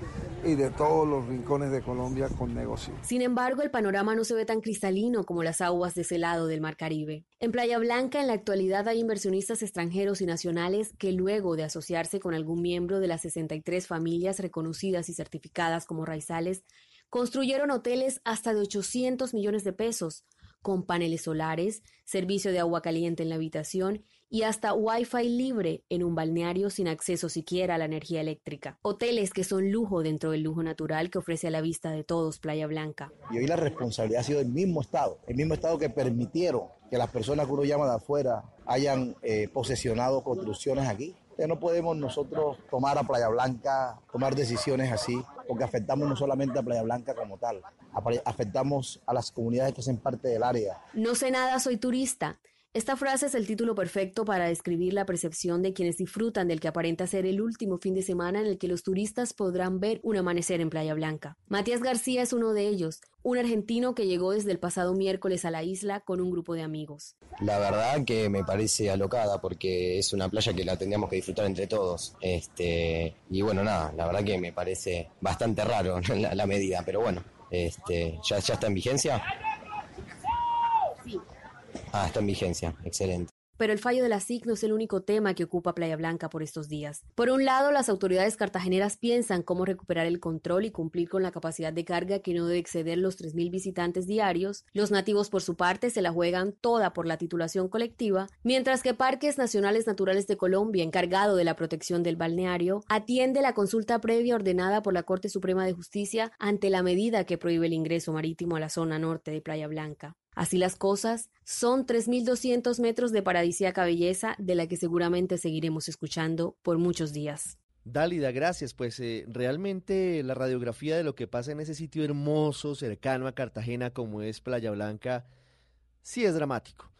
y de todos los rincones de Colombia con negocios. Sin embargo, el panorama no se ve tan cristalino como las aguas de ese lado del Mar Caribe. En Playa Blanca, en la actualidad, hay inversionistas extranjeros y nacionales que luego de asociarse con algún miembro de las 63 familias reconocidas y certificadas como raizales, construyeron hoteles hasta de 800 millones de pesos, con paneles solares, servicio de agua caliente en la habitación y hasta Wi-Fi libre en un balneario sin acceso siquiera a la energía eléctrica. Hoteles que son lujo dentro del lujo natural que ofrece a la vista de todos Playa Blanca. Y hoy la responsabilidad ha sido del mismo Estado, el mismo Estado que permitieron que las personas que uno llama de afuera hayan eh, posesionado construcciones aquí. No podemos nosotros tomar a Playa Blanca, tomar decisiones así, porque afectamos no solamente a Playa Blanca como tal, afectamos a las comunidades que hacen parte del área. No sé nada, soy turista. Esta frase es el título perfecto para describir la percepción de quienes disfrutan del que aparenta ser el último fin de semana en el que los turistas podrán ver un amanecer en Playa Blanca. Matías García es uno de ellos, un argentino que llegó desde el pasado miércoles a la isla con un grupo de amigos. La verdad que me parece alocada porque es una playa que la tendríamos que disfrutar entre todos. Este, y bueno, nada, la verdad que me parece bastante raro (laughs) la, medida, pero bueno, este, ¿ya, ¿ya está en vigencia? Ah, está en vigencia. Excelente. Pero el fallo de la SIC no es el único tema que ocupa Playa Blanca por estos días. Por un lado, las autoridades cartageneras piensan cómo recuperar el control y cumplir con la capacidad de carga que no debe exceder los 3.000 visitantes diarios. Los nativos, por su parte, se la juegan toda por la titulación colectiva, mientras que Parques Nacionales Naturales de Colombia, encargado de la protección del balneario, atiende la consulta previa ordenada por la Corte Suprema de Justicia ante la medida que prohíbe el ingreso marítimo a la zona norte de Playa Blanca. Así las cosas, son 3.200 metros de paradisíaca belleza de la que seguramente seguiremos escuchando por muchos días. Dálida, gracias. Pues eh, realmente la radiografía de lo que pasa en ese sitio hermoso, cercano a Cartagena, como es Playa Blanca, sí es dramático.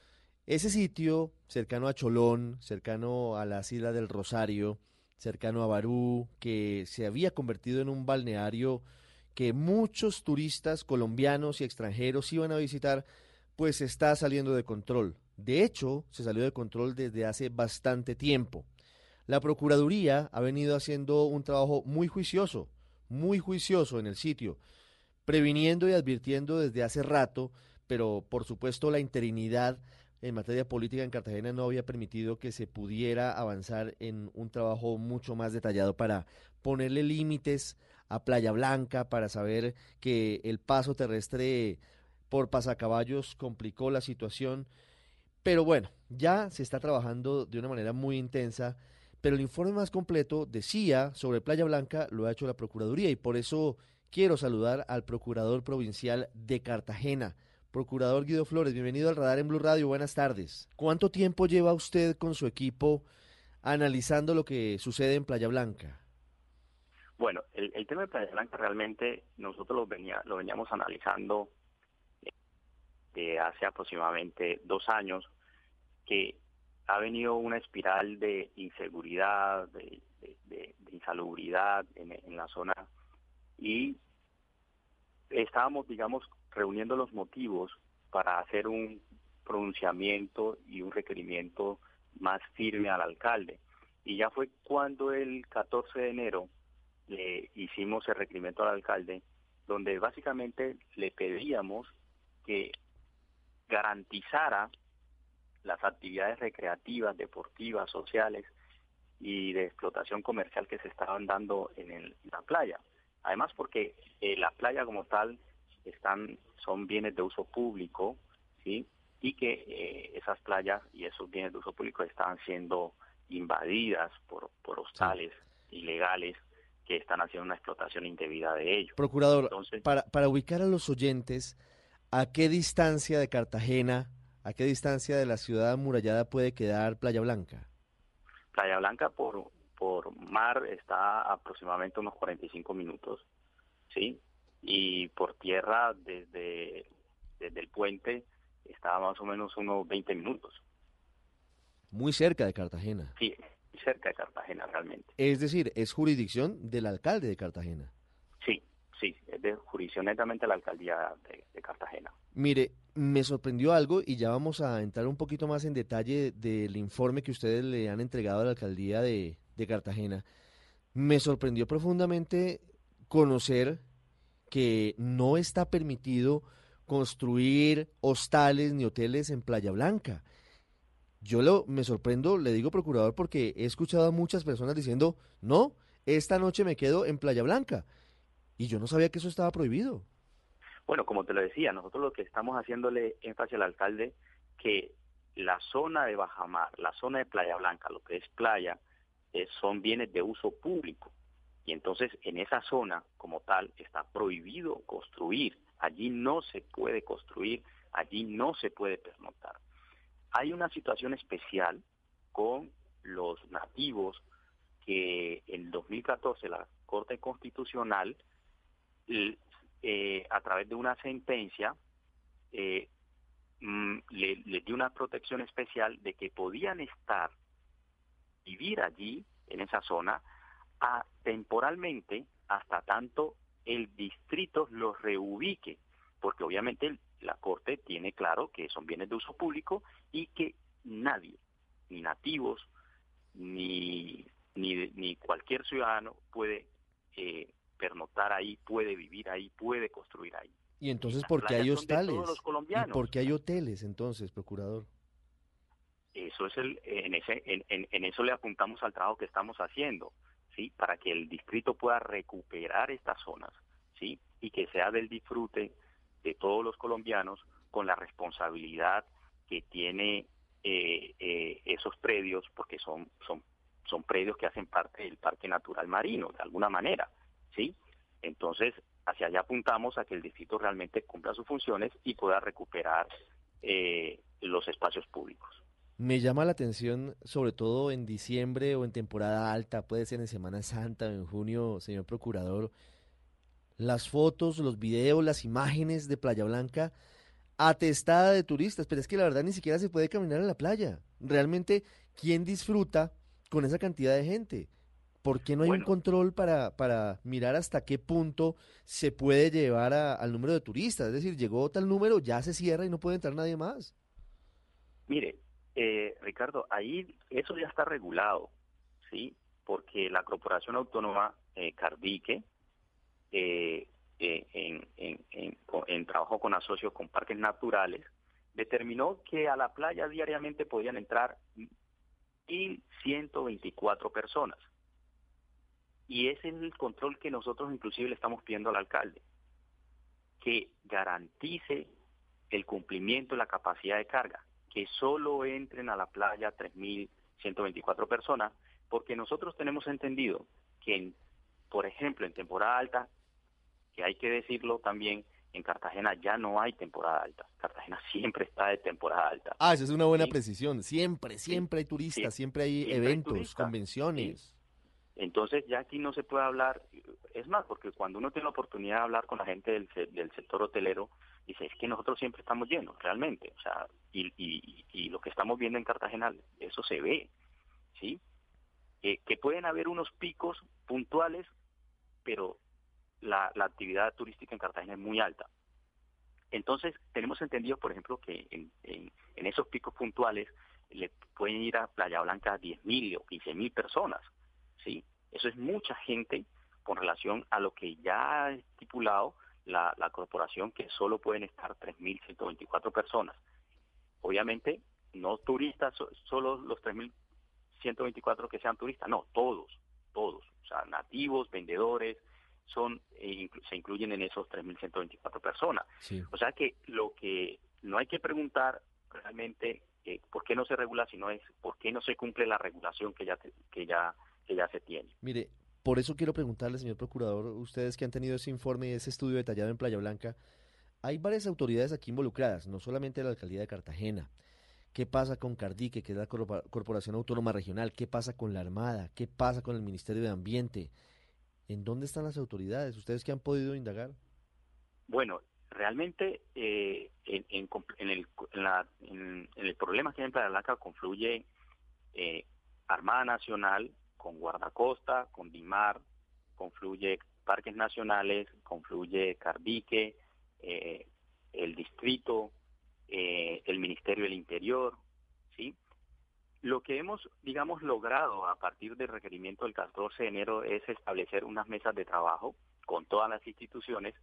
Ese sitio, cercano a Cholón, cercano a las Islas del Rosario, cercano a Barú, que se había convertido en un balneario que muchos turistas colombianos y extranjeros iban a visitar, pues está saliendo de control. De hecho, se salió de control desde hace bastante tiempo. La Procuraduría ha venido haciendo un trabajo muy juicioso, muy juicioso en el sitio, previniendo y advirtiendo desde hace rato, pero por supuesto la interinidad en materia política en Cartagena no había permitido que se pudiera avanzar en un trabajo mucho más detallado para ponerle límites a Playa Blanca para saber que el paso terrestre por pasacaballos complicó la situación. Pero bueno, ya se está trabajando de una manera muy intensa, pero el informe más completo decía sobre Playa Blanca lo ha hecho la Procuraduría y por eso quiero saludar al Procurador Provincial de Cartagena. Procurador Guido Flores, bienvenido al Radar en Blue Radio, buenas tardes. ¿Cuánto tiempo lleva usted con su equipo analizando lo que sucede en Playa Blanca? Bueno, el, tema de Playa Blanca realmente nosotros lo, venía, lo veníamos analizando de hace aproximadamente dos años, que ha venido una espiral de inseguridad, de, insalubridad en, en la zona y estábamos, digamos, reuniendo los motivos para hacer un pronunciamiento y un requerimiento más firme al alcalde. Y ya fue cuando el 14 de enero le hicimos el requerimiento al alcalde, donde básicamente le pedíamos que garantizara las actividades recreativas, deportivas, sociales y de explotación comercial que se estaban dando en, la playa. Además porque eh, la playa como tal están son bienes de uso público, ¿sí? Y que eh, esas playas y esos bienes de uso público estaban siendo invadidas por, por hostales ilegales que están haciendo una explotación indebida de ellos. Procurador, para, para ubicar a los oyentes, ¿a qué distancia de Cartagena ¿A qué distancia de la ciudad amurallada puede quedar Playa Blanca? Playa Blanca por, por mar está aproximadamente unos 45 minutos, ¿sí? Y por tierra desde, desde el puente está más o menos unos 20 minutos. Muy cerca de Cartagena. Sí, cerca de Cartagena realmente. Es decir, es jurisdicción del alcalde de Cartagena. Sí, es de jurisdicción netamente la alcaldía de, de Cartagena. Mire, me sorprendió algo y ya vamos a entrar un poquito más en detalle del informe que ustedes le han entregado a la alcaldía de, de Cartagena. Me sorprendió profundamente conocer que no está permitido construir hostales ni hoteles en Playa Blanca. Yo lo, me sorprendo, le digo procurador, porque he escuchado a muchas personas diciendo, no, esta noche me quedo en Playa Blanca. Y yo no sabía que eso estaba prohibido. Bueno, como te lo decía, nosotros lo que estamos haciéndole énfasis al alcalde que la zona de Bajamar, la zona de Playa Blanca, lo que es playa, eh, son bienes de uso público. Y entonces en esa zona como tal está prohibido construir. Allí no se puede construir, allí no se puede pernoctar. Hay una situación especial con los nativos que en 2014 la Corte Constitucional eh, a través de una sentencia, eh, mm, le, dio una protección especial de que podían estar, vivir allí, en esa zona, temporalmente, hasta tanto el distrito los reubique, porque obviamente la Corte tiene claro que son bienes de uso público y que nadie, ni nativos, ni, ni, ni cualquier ciudadano puede eh, pernoctar ahí, puede vivir ahí, puede construir ahí. ¿Y entonces por qué hay hostales? ¿Y por qué hay hoteles entonces, procurador? Eso es el, en, ese, en, en, en, eso le apuntamos al trabajo que estamos haciendo, ¿sí? Para que el distrito pueda recuperar estas zonas, ¿sí? Y que sea del disfrute de todos los colombianos con la responsabilidad que tiene eh, eh, esos predios, porque son, son, son predios que hacen parte del Parque Natural Marino, de alguna manera. ¿Sí? Entonces, hacia allá apuntamos a que el distrito realmente cumpla sus funciones y pueda recuperar eh, los espacios públicos. Me llama la atención, sobre todo en diciembre o en temporada alta, puede ser en Semana Santa o en junio, señor procurador, las fotos, los videos, las imágenes de Playa Blanca atestada de turistas, pero es que la verdad ni siquiera se puede caminar en la playa. Realmente, ¿quién disfruta con esa cantidad de gente? ¿Por qué no hay bueno, un control para, para mirar hasta qué punto se puede llevar a, al número de turistas? Es decir, llegó tal número, ya se cierra y no puede entrar nadie más. Mire, eh, Ricardo, ahí eso ya está regulado, ¿sí? Porque la Corporación Autónoma eh, Cardique, eh, en, en, en, en trabajo con asocios con parques naturales, determinó que a la playa diariamente podían entrar 1.124 personas y ese es el control que nosotros inclusive le estamos pidiendo al alcalde, que garantice el cumplimiento de la capacidad de carga, que solo entren a la playa 3.124 personas, porque nosotros tenemos entendido que, en, por ejemplo, en temporada alta, que hay que decirlo también, en Cartagena ya no hay temporada alta. Cartagena (laughs) siempre está de temporada alta. Ah, esa es una buena ¿Sí? precisión. Siempre, siempre hay turistas, sí. siempre hay siempre eventos, hay convenciones. Sí. Entonces ya aquí no se puede hablar, es más, porque cuando uno tiene la oportunidad de hablar con la gente del, del sector hotelero, dice, es que nosotros siempre estamos llenos, realmente, o sea, y, y, y lo que estamos viendo en Cartagena, eso se ve, ¿sí? Eh, que pueden haber unos picos puntuales, pero la, actividad turística en Cartagena es muy alta. Entonces, tenemos entendido, por ejemplo, que en, en, en esos picos puntuales le pueden ir a Playa Blanca 10.000 o 15.000 personas, ¿sí? Eso es mucha gente con relación a lo que ya ha estipulado la, la corporación, que solo pueden estar 3.124 personas. Obviamente, no turistas, solo los 3.124 que sean turistas, no, todos, todos, o sea, nativos, vendedores, son eh, se incluyen en esos 3.124 personas. Sí. O sea que lo que no hay que preguntar realmente eh, por qué no se regula, sino es por qué no se cumple la regulación que ya, que ya que ya se tiene. Mire, por eso quiero preguntarle, señor procurador, ustedes que han tenido ese informe y ese estudio detallado en Playa Blanca, hay varias autoridades aquí involucradas, no solamente la alcaldía de Cartagena. ¿Qué pasa con Cardique, que es la Corporación Autónoma Regional? ¿Qué pasa con la Armada? ¿Qué pasa con el Ministerio de Ambiente? ¿En dónde están las autoridades? ¿Ustedes qué han podido indagar? Bueno, realmente eh, en, el, en, el, problema que hay en Playa Blanca confluye eh, Armada Nacional con Guardacosta, con DIMAR, confluye Parques Nacionales, confluye Cardique, eh, el Distrito, el Ministerio del Interior, ¿sí? Lo que hemos, digamos, logrado a partir del requerimiento del 14 de enero es establecer unas mesas de trabajo con todas las instituciones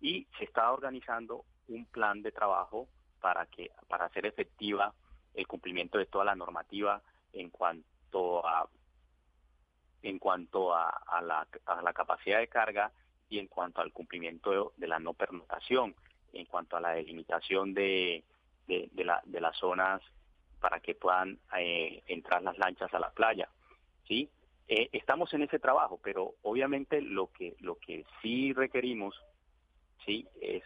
y se está organizando un plan de trabajo para que para hacer efectiva el cumplimiento de toda la normativa en cuanto a en cuanto a, la, a la, capacidad de carga y en cuanto al cumplimiento de, la no pernotación, en cuanto a la delimitación de las zonas para que puedan eh, entrar las lanchas a la playa, ¿sí? Eh, estamos en ese trabajo, pero obviamente lo que lo que sí requerimos sí es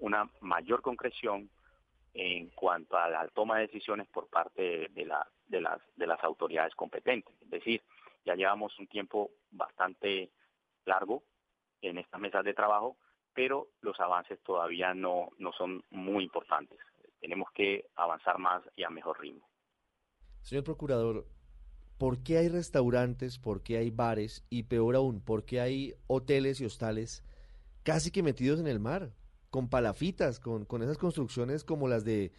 una mayor concreción en cuanto a la toma de decisiones por parte de, la, de, las, de las autoridades competentes. Es decir, ya llevamos un tiempo bastante largo en estas mesas de trabajo, pero los avances todavía no, no son muy importantes. Tenemos que avanzar más y a mejor ritmo. Señor Procurador, ¿por qué hay restaurantes, por qué hay bares y peor aún, por qué hay hoteles y hostales casi que metidos en el mar, con palafitas, con, con esas construcciones como las de,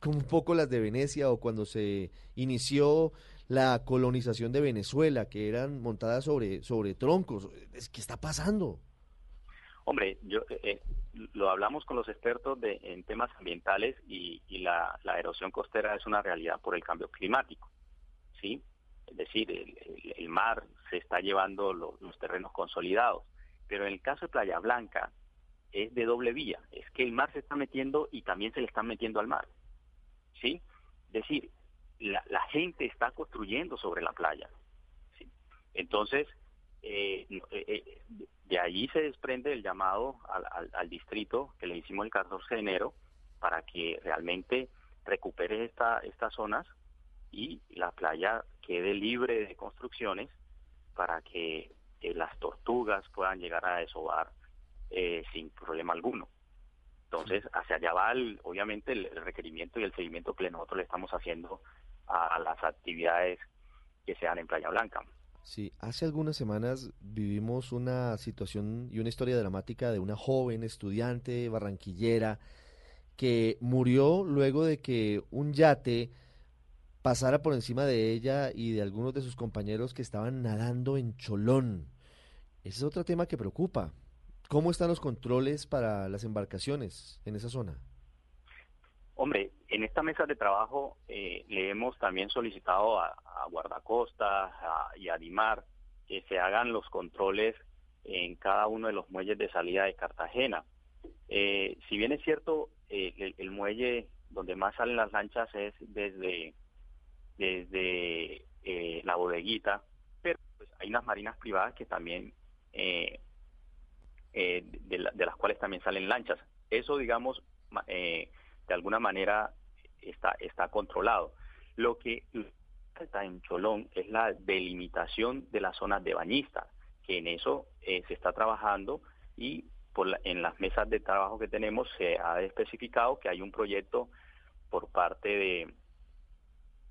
como un poco las de Venecia o cuando se inició la colonización de Venezuela, que eran montadas sobre, sobre troncos. ¿Qué está pasando? Hombre, yo eh, eh, lo hablamos con los expertos de, en temas ambientales y, la, erosión costera es una realidad por el cambio climático, ¿sí? Es decir, el, mar se está llevando los terrenos consolidados. Pero en el caso de Playa Blanca es de doble vía, es que el mar se está metiendo y también se le está metiendo al mar. ¿Sí? Es decir, la, gente está construyendo sobre la playa. Entonces, eh, eh, eh, de ahí se desprende el llamado al, distrito que le hicimos el 14 de enero para que realmente recupere esta, estas zonas y la playa quede libre de construcciones para que las tortugas puedan llegar a desovar eh, sin problema alguno. Entonces, hacia allá va, obviamente, el, requerimiento y el seguimiento que nosotros le estamos haciendo a, las actividades que se dan en Playa Blanca. Sí, hace algunas semanas vivimos una situación y una historia dramática de una joven estudiante barranquillera que murió luego de que un yate pasara por encima de ella y de algunos de sus compañeros que estaban nadando en Cholón. Ese es otro tema que preocupa. ¿Cómo están los controles para las embarcaciones en esa zona? Hombre, en esta mesa de trabajo eh, le hemos también solicitado a, Guardacosta y a Dimar que se hagan los controles en cada uno de los muelles de salida de Cartagena. Eh, si bien es cierto, eh, el, muelle donde más salen las lanchas es desde, desde la bodeguita, pero pues, hay unas marinas privadas que también eh, eh, de, las cuales también salen lanchas. Eso, digamos, eh, de alguna manera está, está controlado. Lo que está en Cholón es la delimitación de las zonas de bañistas, que en eso se está trabajando y por en las mesas de trabajo que tenemos se ha especificado que hay un proyecto por parte de,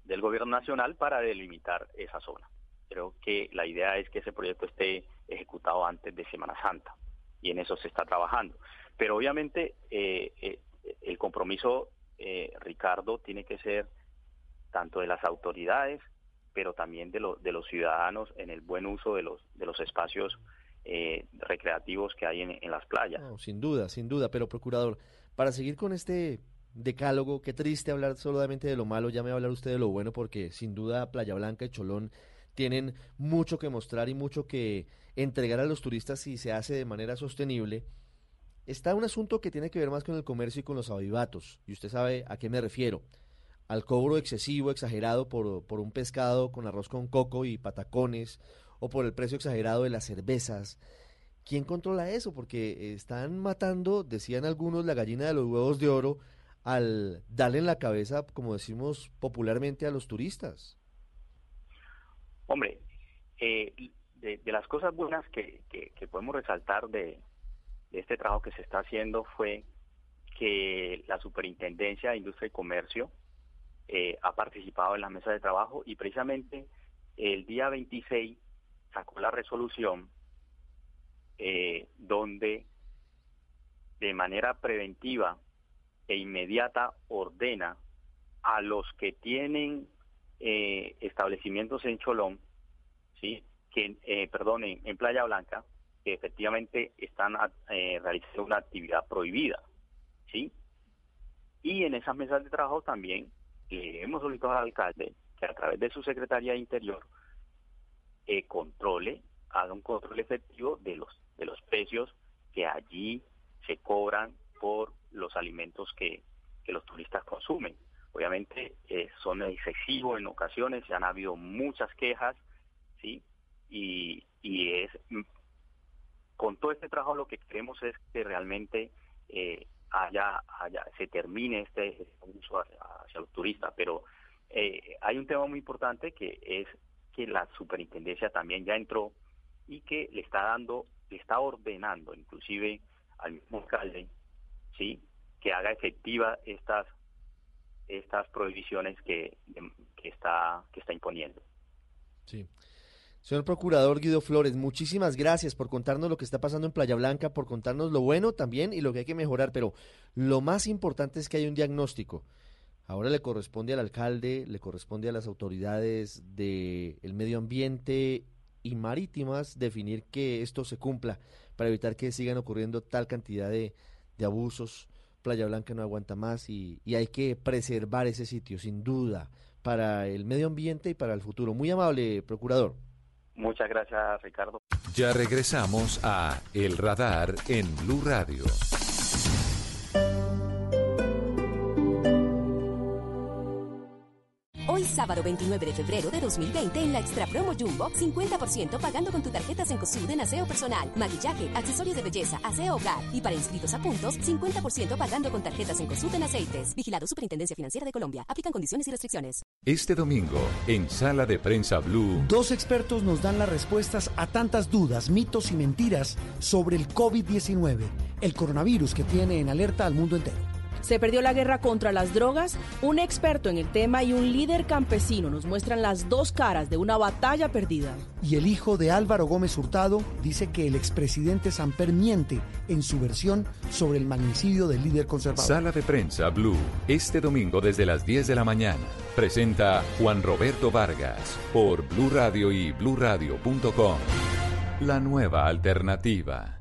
del gobierno nacional para delimitar esa zona. Creo que la idea es que ese proyecto esté ejecutado antes de Semana Santa y en eso se está trabajando. Pero obviamente eh, eh, el compromiso, eh, Ricardo, tiene que ser tanto de las autoridades, pero también de, de los ciudadanos en el buen uso de los, de los espacios recreativos que hay en, en las playas. sin duda, sin duda, pero procurador, para seguir con este decálogo, qué triste hablar solamente de lo malo, ya me va a hablar usted de lo bueno, porque sin duda Playa Blanca y Cholón tienen mucho que mostrar y mucho que entregar a los turistas si se hace de manera sostenible. Está un asunto que tiene que ver más con el comercio y con los avivatos, y usted sabe a qué me refiero. Al cobro excesivo, exagerado por, por un pescado con arroz con coco y patacones, o por el precio exagerado de las cervezas. ¿Quién controla eso? Porque están matando, decían algunos, la gallina de los huevos de oro al darle en la cabeza, como decimos popularmente, a los turistas. Hombre, eh, de, las cosas buenas que, podemos resaltar de, este trabajo que se está haciendo fue que la Superintendencia de Industria y Comercio eh, ha participado en la mesa de trabajo y precisamente el día 26 sacó la resolución eh, donde de manera preventiva e inmediata ordena a los que tienen eh, establecimientos en Cholón, sí, que, eh, perdón, en, Playa Blanca, que efectivamente están eh, realizando una actividad prohibida, sí. Y en esas mesas de trabajo también le hemos solicitado al alcalde que a través de su secretaría de Interior eh, controle, haga un control efectivo de los de los precios que allí se cobran por los alimentos que, que los turistas consumen. Obviamente eh, son excesivos en ocasiones, se han habido muchas quejas, ¿sí? Y, y es con todo este trabajo lo que queremos es que realmente eh, haya, haya, se termine este uso hacia, los turistas, pero eh, hay un tema muy importante que es que la superintendencia también ya entró y que le está dando, le está ordenando inclusive al mismo alcalde, sí, que haga efectiva estas estas prohibiciones que, que está que está imponiendo. Sí. Señor Procurador Guido Flores, muchísimas gracias por contarnos lo que está pasando en Playa Blanca, por contarnos lo bueno también y lo que hay que mejorar, pero lo más importante es que hay un diagnóstico. Ahora le corresponde al alcalde, le corresponde a las autoridades del medio ambiente y marítimas definir que esto se cumpla para evitar que sigan ocurriendo tal cantidad de, de abusos, Playa Blanca no aguanta más y, hay que preservar ese sitio, sin duda, para el medio ambiente y para el futuro. Muy amable, procurador. Muchas gracias, Ricardo. Ya regresamos a El Radar en Blue Radio. Sábado 29 de febrero de 2020 en la Extra Promo Jumbo, 50% pagando con tu tarjeta Cencosud en aseo personal, maquillaje, accesorios de belleza, aseo hogar. Y para inscritos a puntos, 50% pagando con tarjetas Cencosud en aceites. Vigilado Superintendencia Financiera de Colombia. Aplican condiciones y restricciones. Este domingo, en Sala de Prensa Blue. Dos expertos nos dan las respuestas a tantas dudas, mitos y mentiras sobre el COVID-19, el coronavirus que tiene en alerta al mundo entero. Se perdió la guerra contra las drogas. Un experto en el tema y un líder campesino nos muestran las dos caras de una batalla perdida. Y el hijo de Álvaro Gómez Hurtado dice que el expresidente Samper miente en su versión sobre el magnicidio del líder conservador. Sala de prensa Blue, este domingo desde las 10 de la mañana. Presenta Juan Roberto Vargas por Blue Radio y bluradio.com. La nueva alternativa.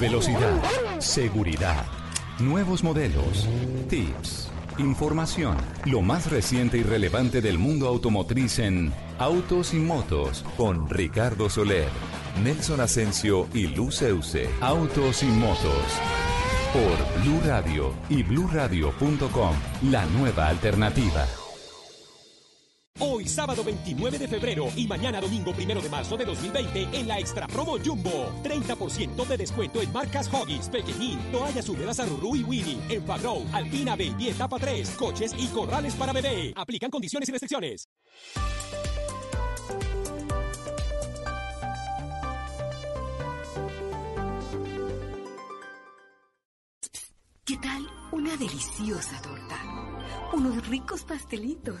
Velocidad, seguridad, nuevos modelos, tips, información, lo más reciente y relevante del mundo automotriz en Autos y Motos con Ricardo Soler, Nelson Asensio y Luz Autos y Motos por Blue Radio y bluradio.com, la nueva alternativa. Hoy sábado 29 de febrero y mañana domingo 1 de marzo de 2020 en la Extra Promo Jumbo. 30% de descuento en marcas Hoggies, Pequeñín, toallas húmedas Aruru y Winnie, en Fagrow, Alpina Baby Etapa 3, coches y corrales para bebé. Aplican condiciones y restricciones. ¿Qué tal una deliciosa torta? Unos ricos pastelitos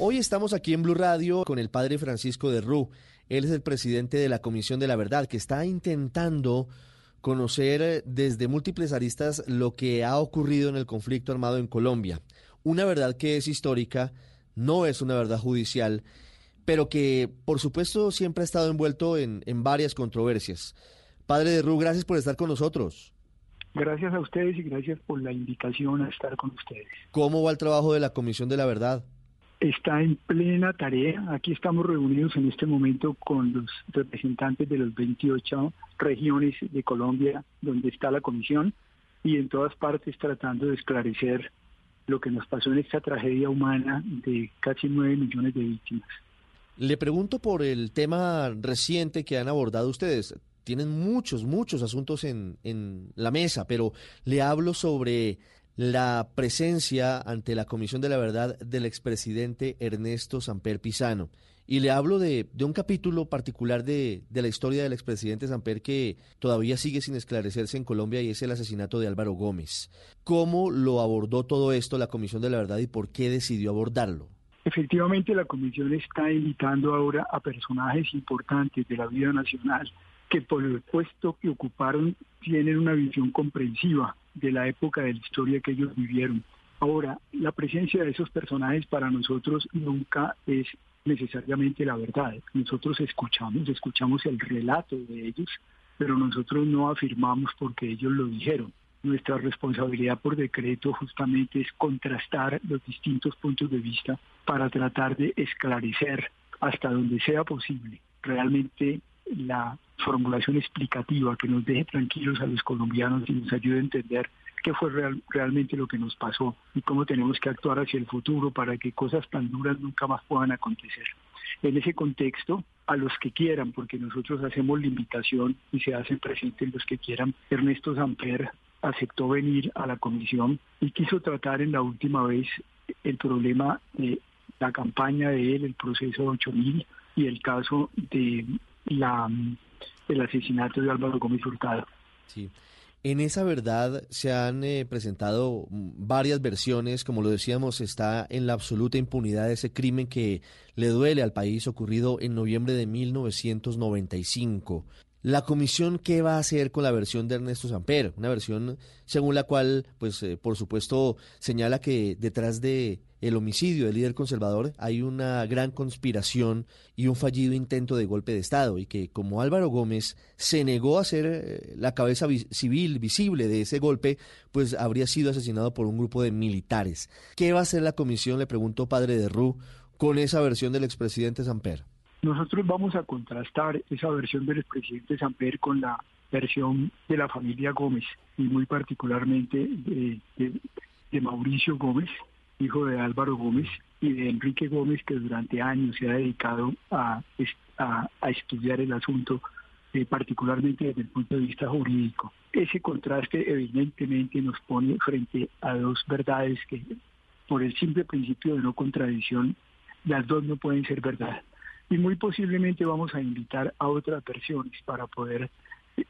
Hoy estamos aquí en Blue Radio con el padre Francisco de Rú. Él es el presidente de la Comisión de la Verdad, que está intentando conocer eh, desde múltiples aristas lo que ha ocurrido en el conflicto armado en Colombia. Una verdad que es histórica, no es una verdad judicial, pero que por supuesto siempre ha estado envuelto en, en varias controversias. Padre de Rú, gracias por estar con nosotros. Gracias a ustedes y gracias por la invitación a estar con ustedes. ¿Cómo va el trabajo de la Comisión de la Verdad? Está en plena tarea. Aquí estamos reunidos en este momento con los representantes de las 28 regiones de Colombia donde está la comisión y en todas partes tratando de esclarecer lo que nos pasó en esta tragedia humana de casi 9 millones de víctimas. Le pregunto por el tema reciente que han abordado ustedes. Tienen muchos, muchos asuntos en, en la mesa, pero le hablo sobre la presencia ante la Comisión de la Verdad del expresidente Ernesto Samper Pisano. Y le hablo de, un capítulo particular de, de, la historia del expresidente Samper que todavía sigue sin esclarecerse en Colombia y es el asesinato de Álvaro Gómez. ¿Cómo lo abordó todo esto la Comisión de la Verdad y por qué decidió abordarlo? Efectivamente, la Comisión está invitando ahora a personajes importantes de la vida nacional que por el puesto que ocuparon tienen una visión comprensiva de la época de la historia que ellos vivieron. Ahora, la presencia de esos personajes para nosotros nunca es necesariamente la verdad. Nosotros escuchamos, escuchamos el relato de ellos, pero nosotros no afirmamos porque ellos lo dijeron. Nuestra responsabilidad por decreto justamente es contrastar los distintos puntos de vista para tratar de esclarecer hasta donde sea posible realmente la formulación explicativa que nos deje tranquilos a los colombianos y nos ayude a entender qué fue realmente lo que nos pasó y cómo tenemos que actuar hacia el futuro para que cosas tan duras nunca más puedan acontecer. En ese contexto, a los que quieran, porque nosotros hacemos la invitación y se hacen presentes los que quieran, Ernesto Samper aceptó venir a la comisión y quiso tratar en la última vez el problema de la campaña de él, el proceso de 8000 y el caso de la el asesinato de Álvaro Gómez Hurtado. Sí. En esa verdad se han eh, presentado varias versiones, como lo decíamos, está en la absoluta impunidad de ese crimen que le duele al país ocurrido en noviembre de 1995. La comisión, ¿qué va a hacer con la versión de Ernesto Samper? Una versión según la cual, pues, eh, por supuesto, señala que detrás de el homicidio del líder conservador, hay una gran conspiración y un fallido intento de golpe de Estado y que como Álvaro Gómez se negó a ser eh, la cabeza civil visible de ese golpe, pues habría sido asesinado por un grupo de militares. ¿Qué va a hacer la comisión, le preguntó padre de Rú, con esa versión del expresidente Samper? Nosotros vamos a contrastar esa versión del expresidente Samper con la versión de la familia Gómez y muy particularmente de Mauricio Gómez, hijo de Álvaro Gómez, y de Enrique Gómez, que durante años se ha dedicado a, estudiar el asunto, eh, particularmente desde el punto de vista jurídico. Ese contraste evidentemente nos pone frente a dos verdades que, por el simple principio de no contradicción, las dos no pueden ser verdad. Y muy posiblemente vamos a invitar a otras versiones para poder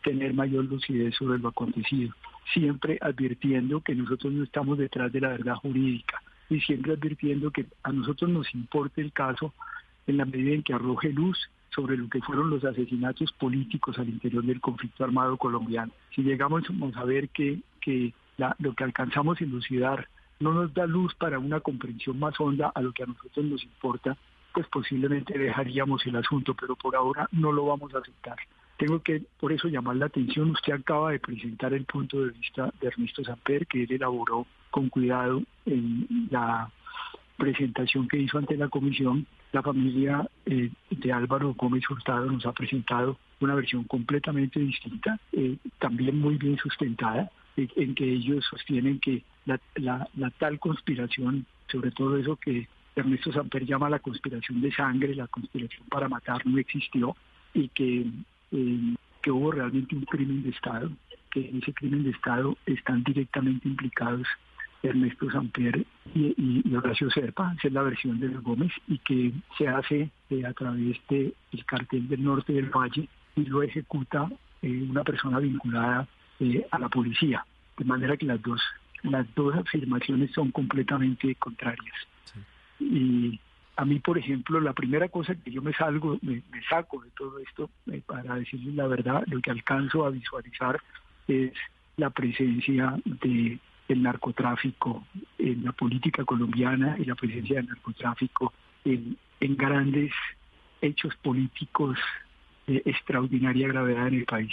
tener mayor lucidez sobre lo acontecido, siempre advirtiendo que nosotros no estamos detrás de la verdad jurídica, y siempre advirtiendo que a nosotros nos importa el caso en la medida en que arroje luz sobre lo que fueron los asesinatos políticos al interior del conflicto armado colombiano. Si llegamos a ver que, que lo que alcanzamos en lucidar no nos da luz para una comprensión más honda a lo que a nosotros nos importa, pues posiblemente dejaríamos el asunto, pero por ahora no lo vamos a aceptar. Tengo que por eso llamar la atención, usted acaba de presentar el punto de vista de Ernesto Samper, que él elaboró con cuidado en la presentación que hizo ante la comisión. La familia eh, de Álvaro Gómez Hurtado nos ha presentado una versión completamente distinta, eh, también muy bien sustentada, eh, en que ellos sostienen que la, la tal conspiración, sobre todo eso que Ernesto Samper llama la conspiración de sangre, la conspiración para matar, no existió y que eh, que hubo realmente un crimen de Estado, que en ese crimen de Estado están directamente implicados Ernesto Samper y, y, Horacio Serpa, es la versión de los Gómez, y que se hace eh, a través del el cartel del norte del valle y lo ejecuta eh, una persona vinculada a la policía. De manera que las dos, las dos afirmaciones son completamente contrarias. Y a mí, por ejemplo, la primera cosa que yo me salgo, me, saco de todo esto, para decirles la verdad, lo que alcanzo a visualizar es la presencia de el narcotráfico en la política colombiana y la presencia del narcotráfico en, grandes hechos políticos de extraordinaria gravedad en el país.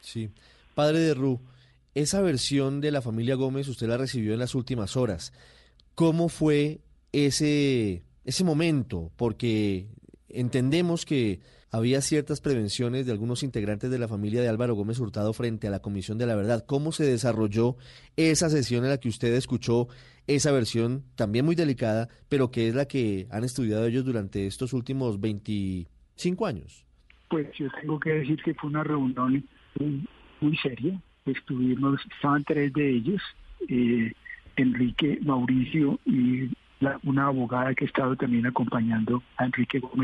Sí. Padre de Ru, esa versión de la familia Gómez usted la recibió en las últimas horas. ¿Cómo fue ese, ese momento? Porque entendemos que había ciertas prevenciones de algunos integrantes de la familia de Álvaro Gómez Hurtado frente a la Comisión de la Verdad. ¿Cómo se desarrolló esa sesión en la que usted escuchó esa versión también muy delicada, pero que es la que han estudiado ellos durante estos últimos 25 años? Pues yo tengo que decir que fue una reunión muy, seria. Estuvimos, estaban tres de ellos, eh, Enrique, Mauricio y una abogada que ha estado también acompañando a Enrique Gómez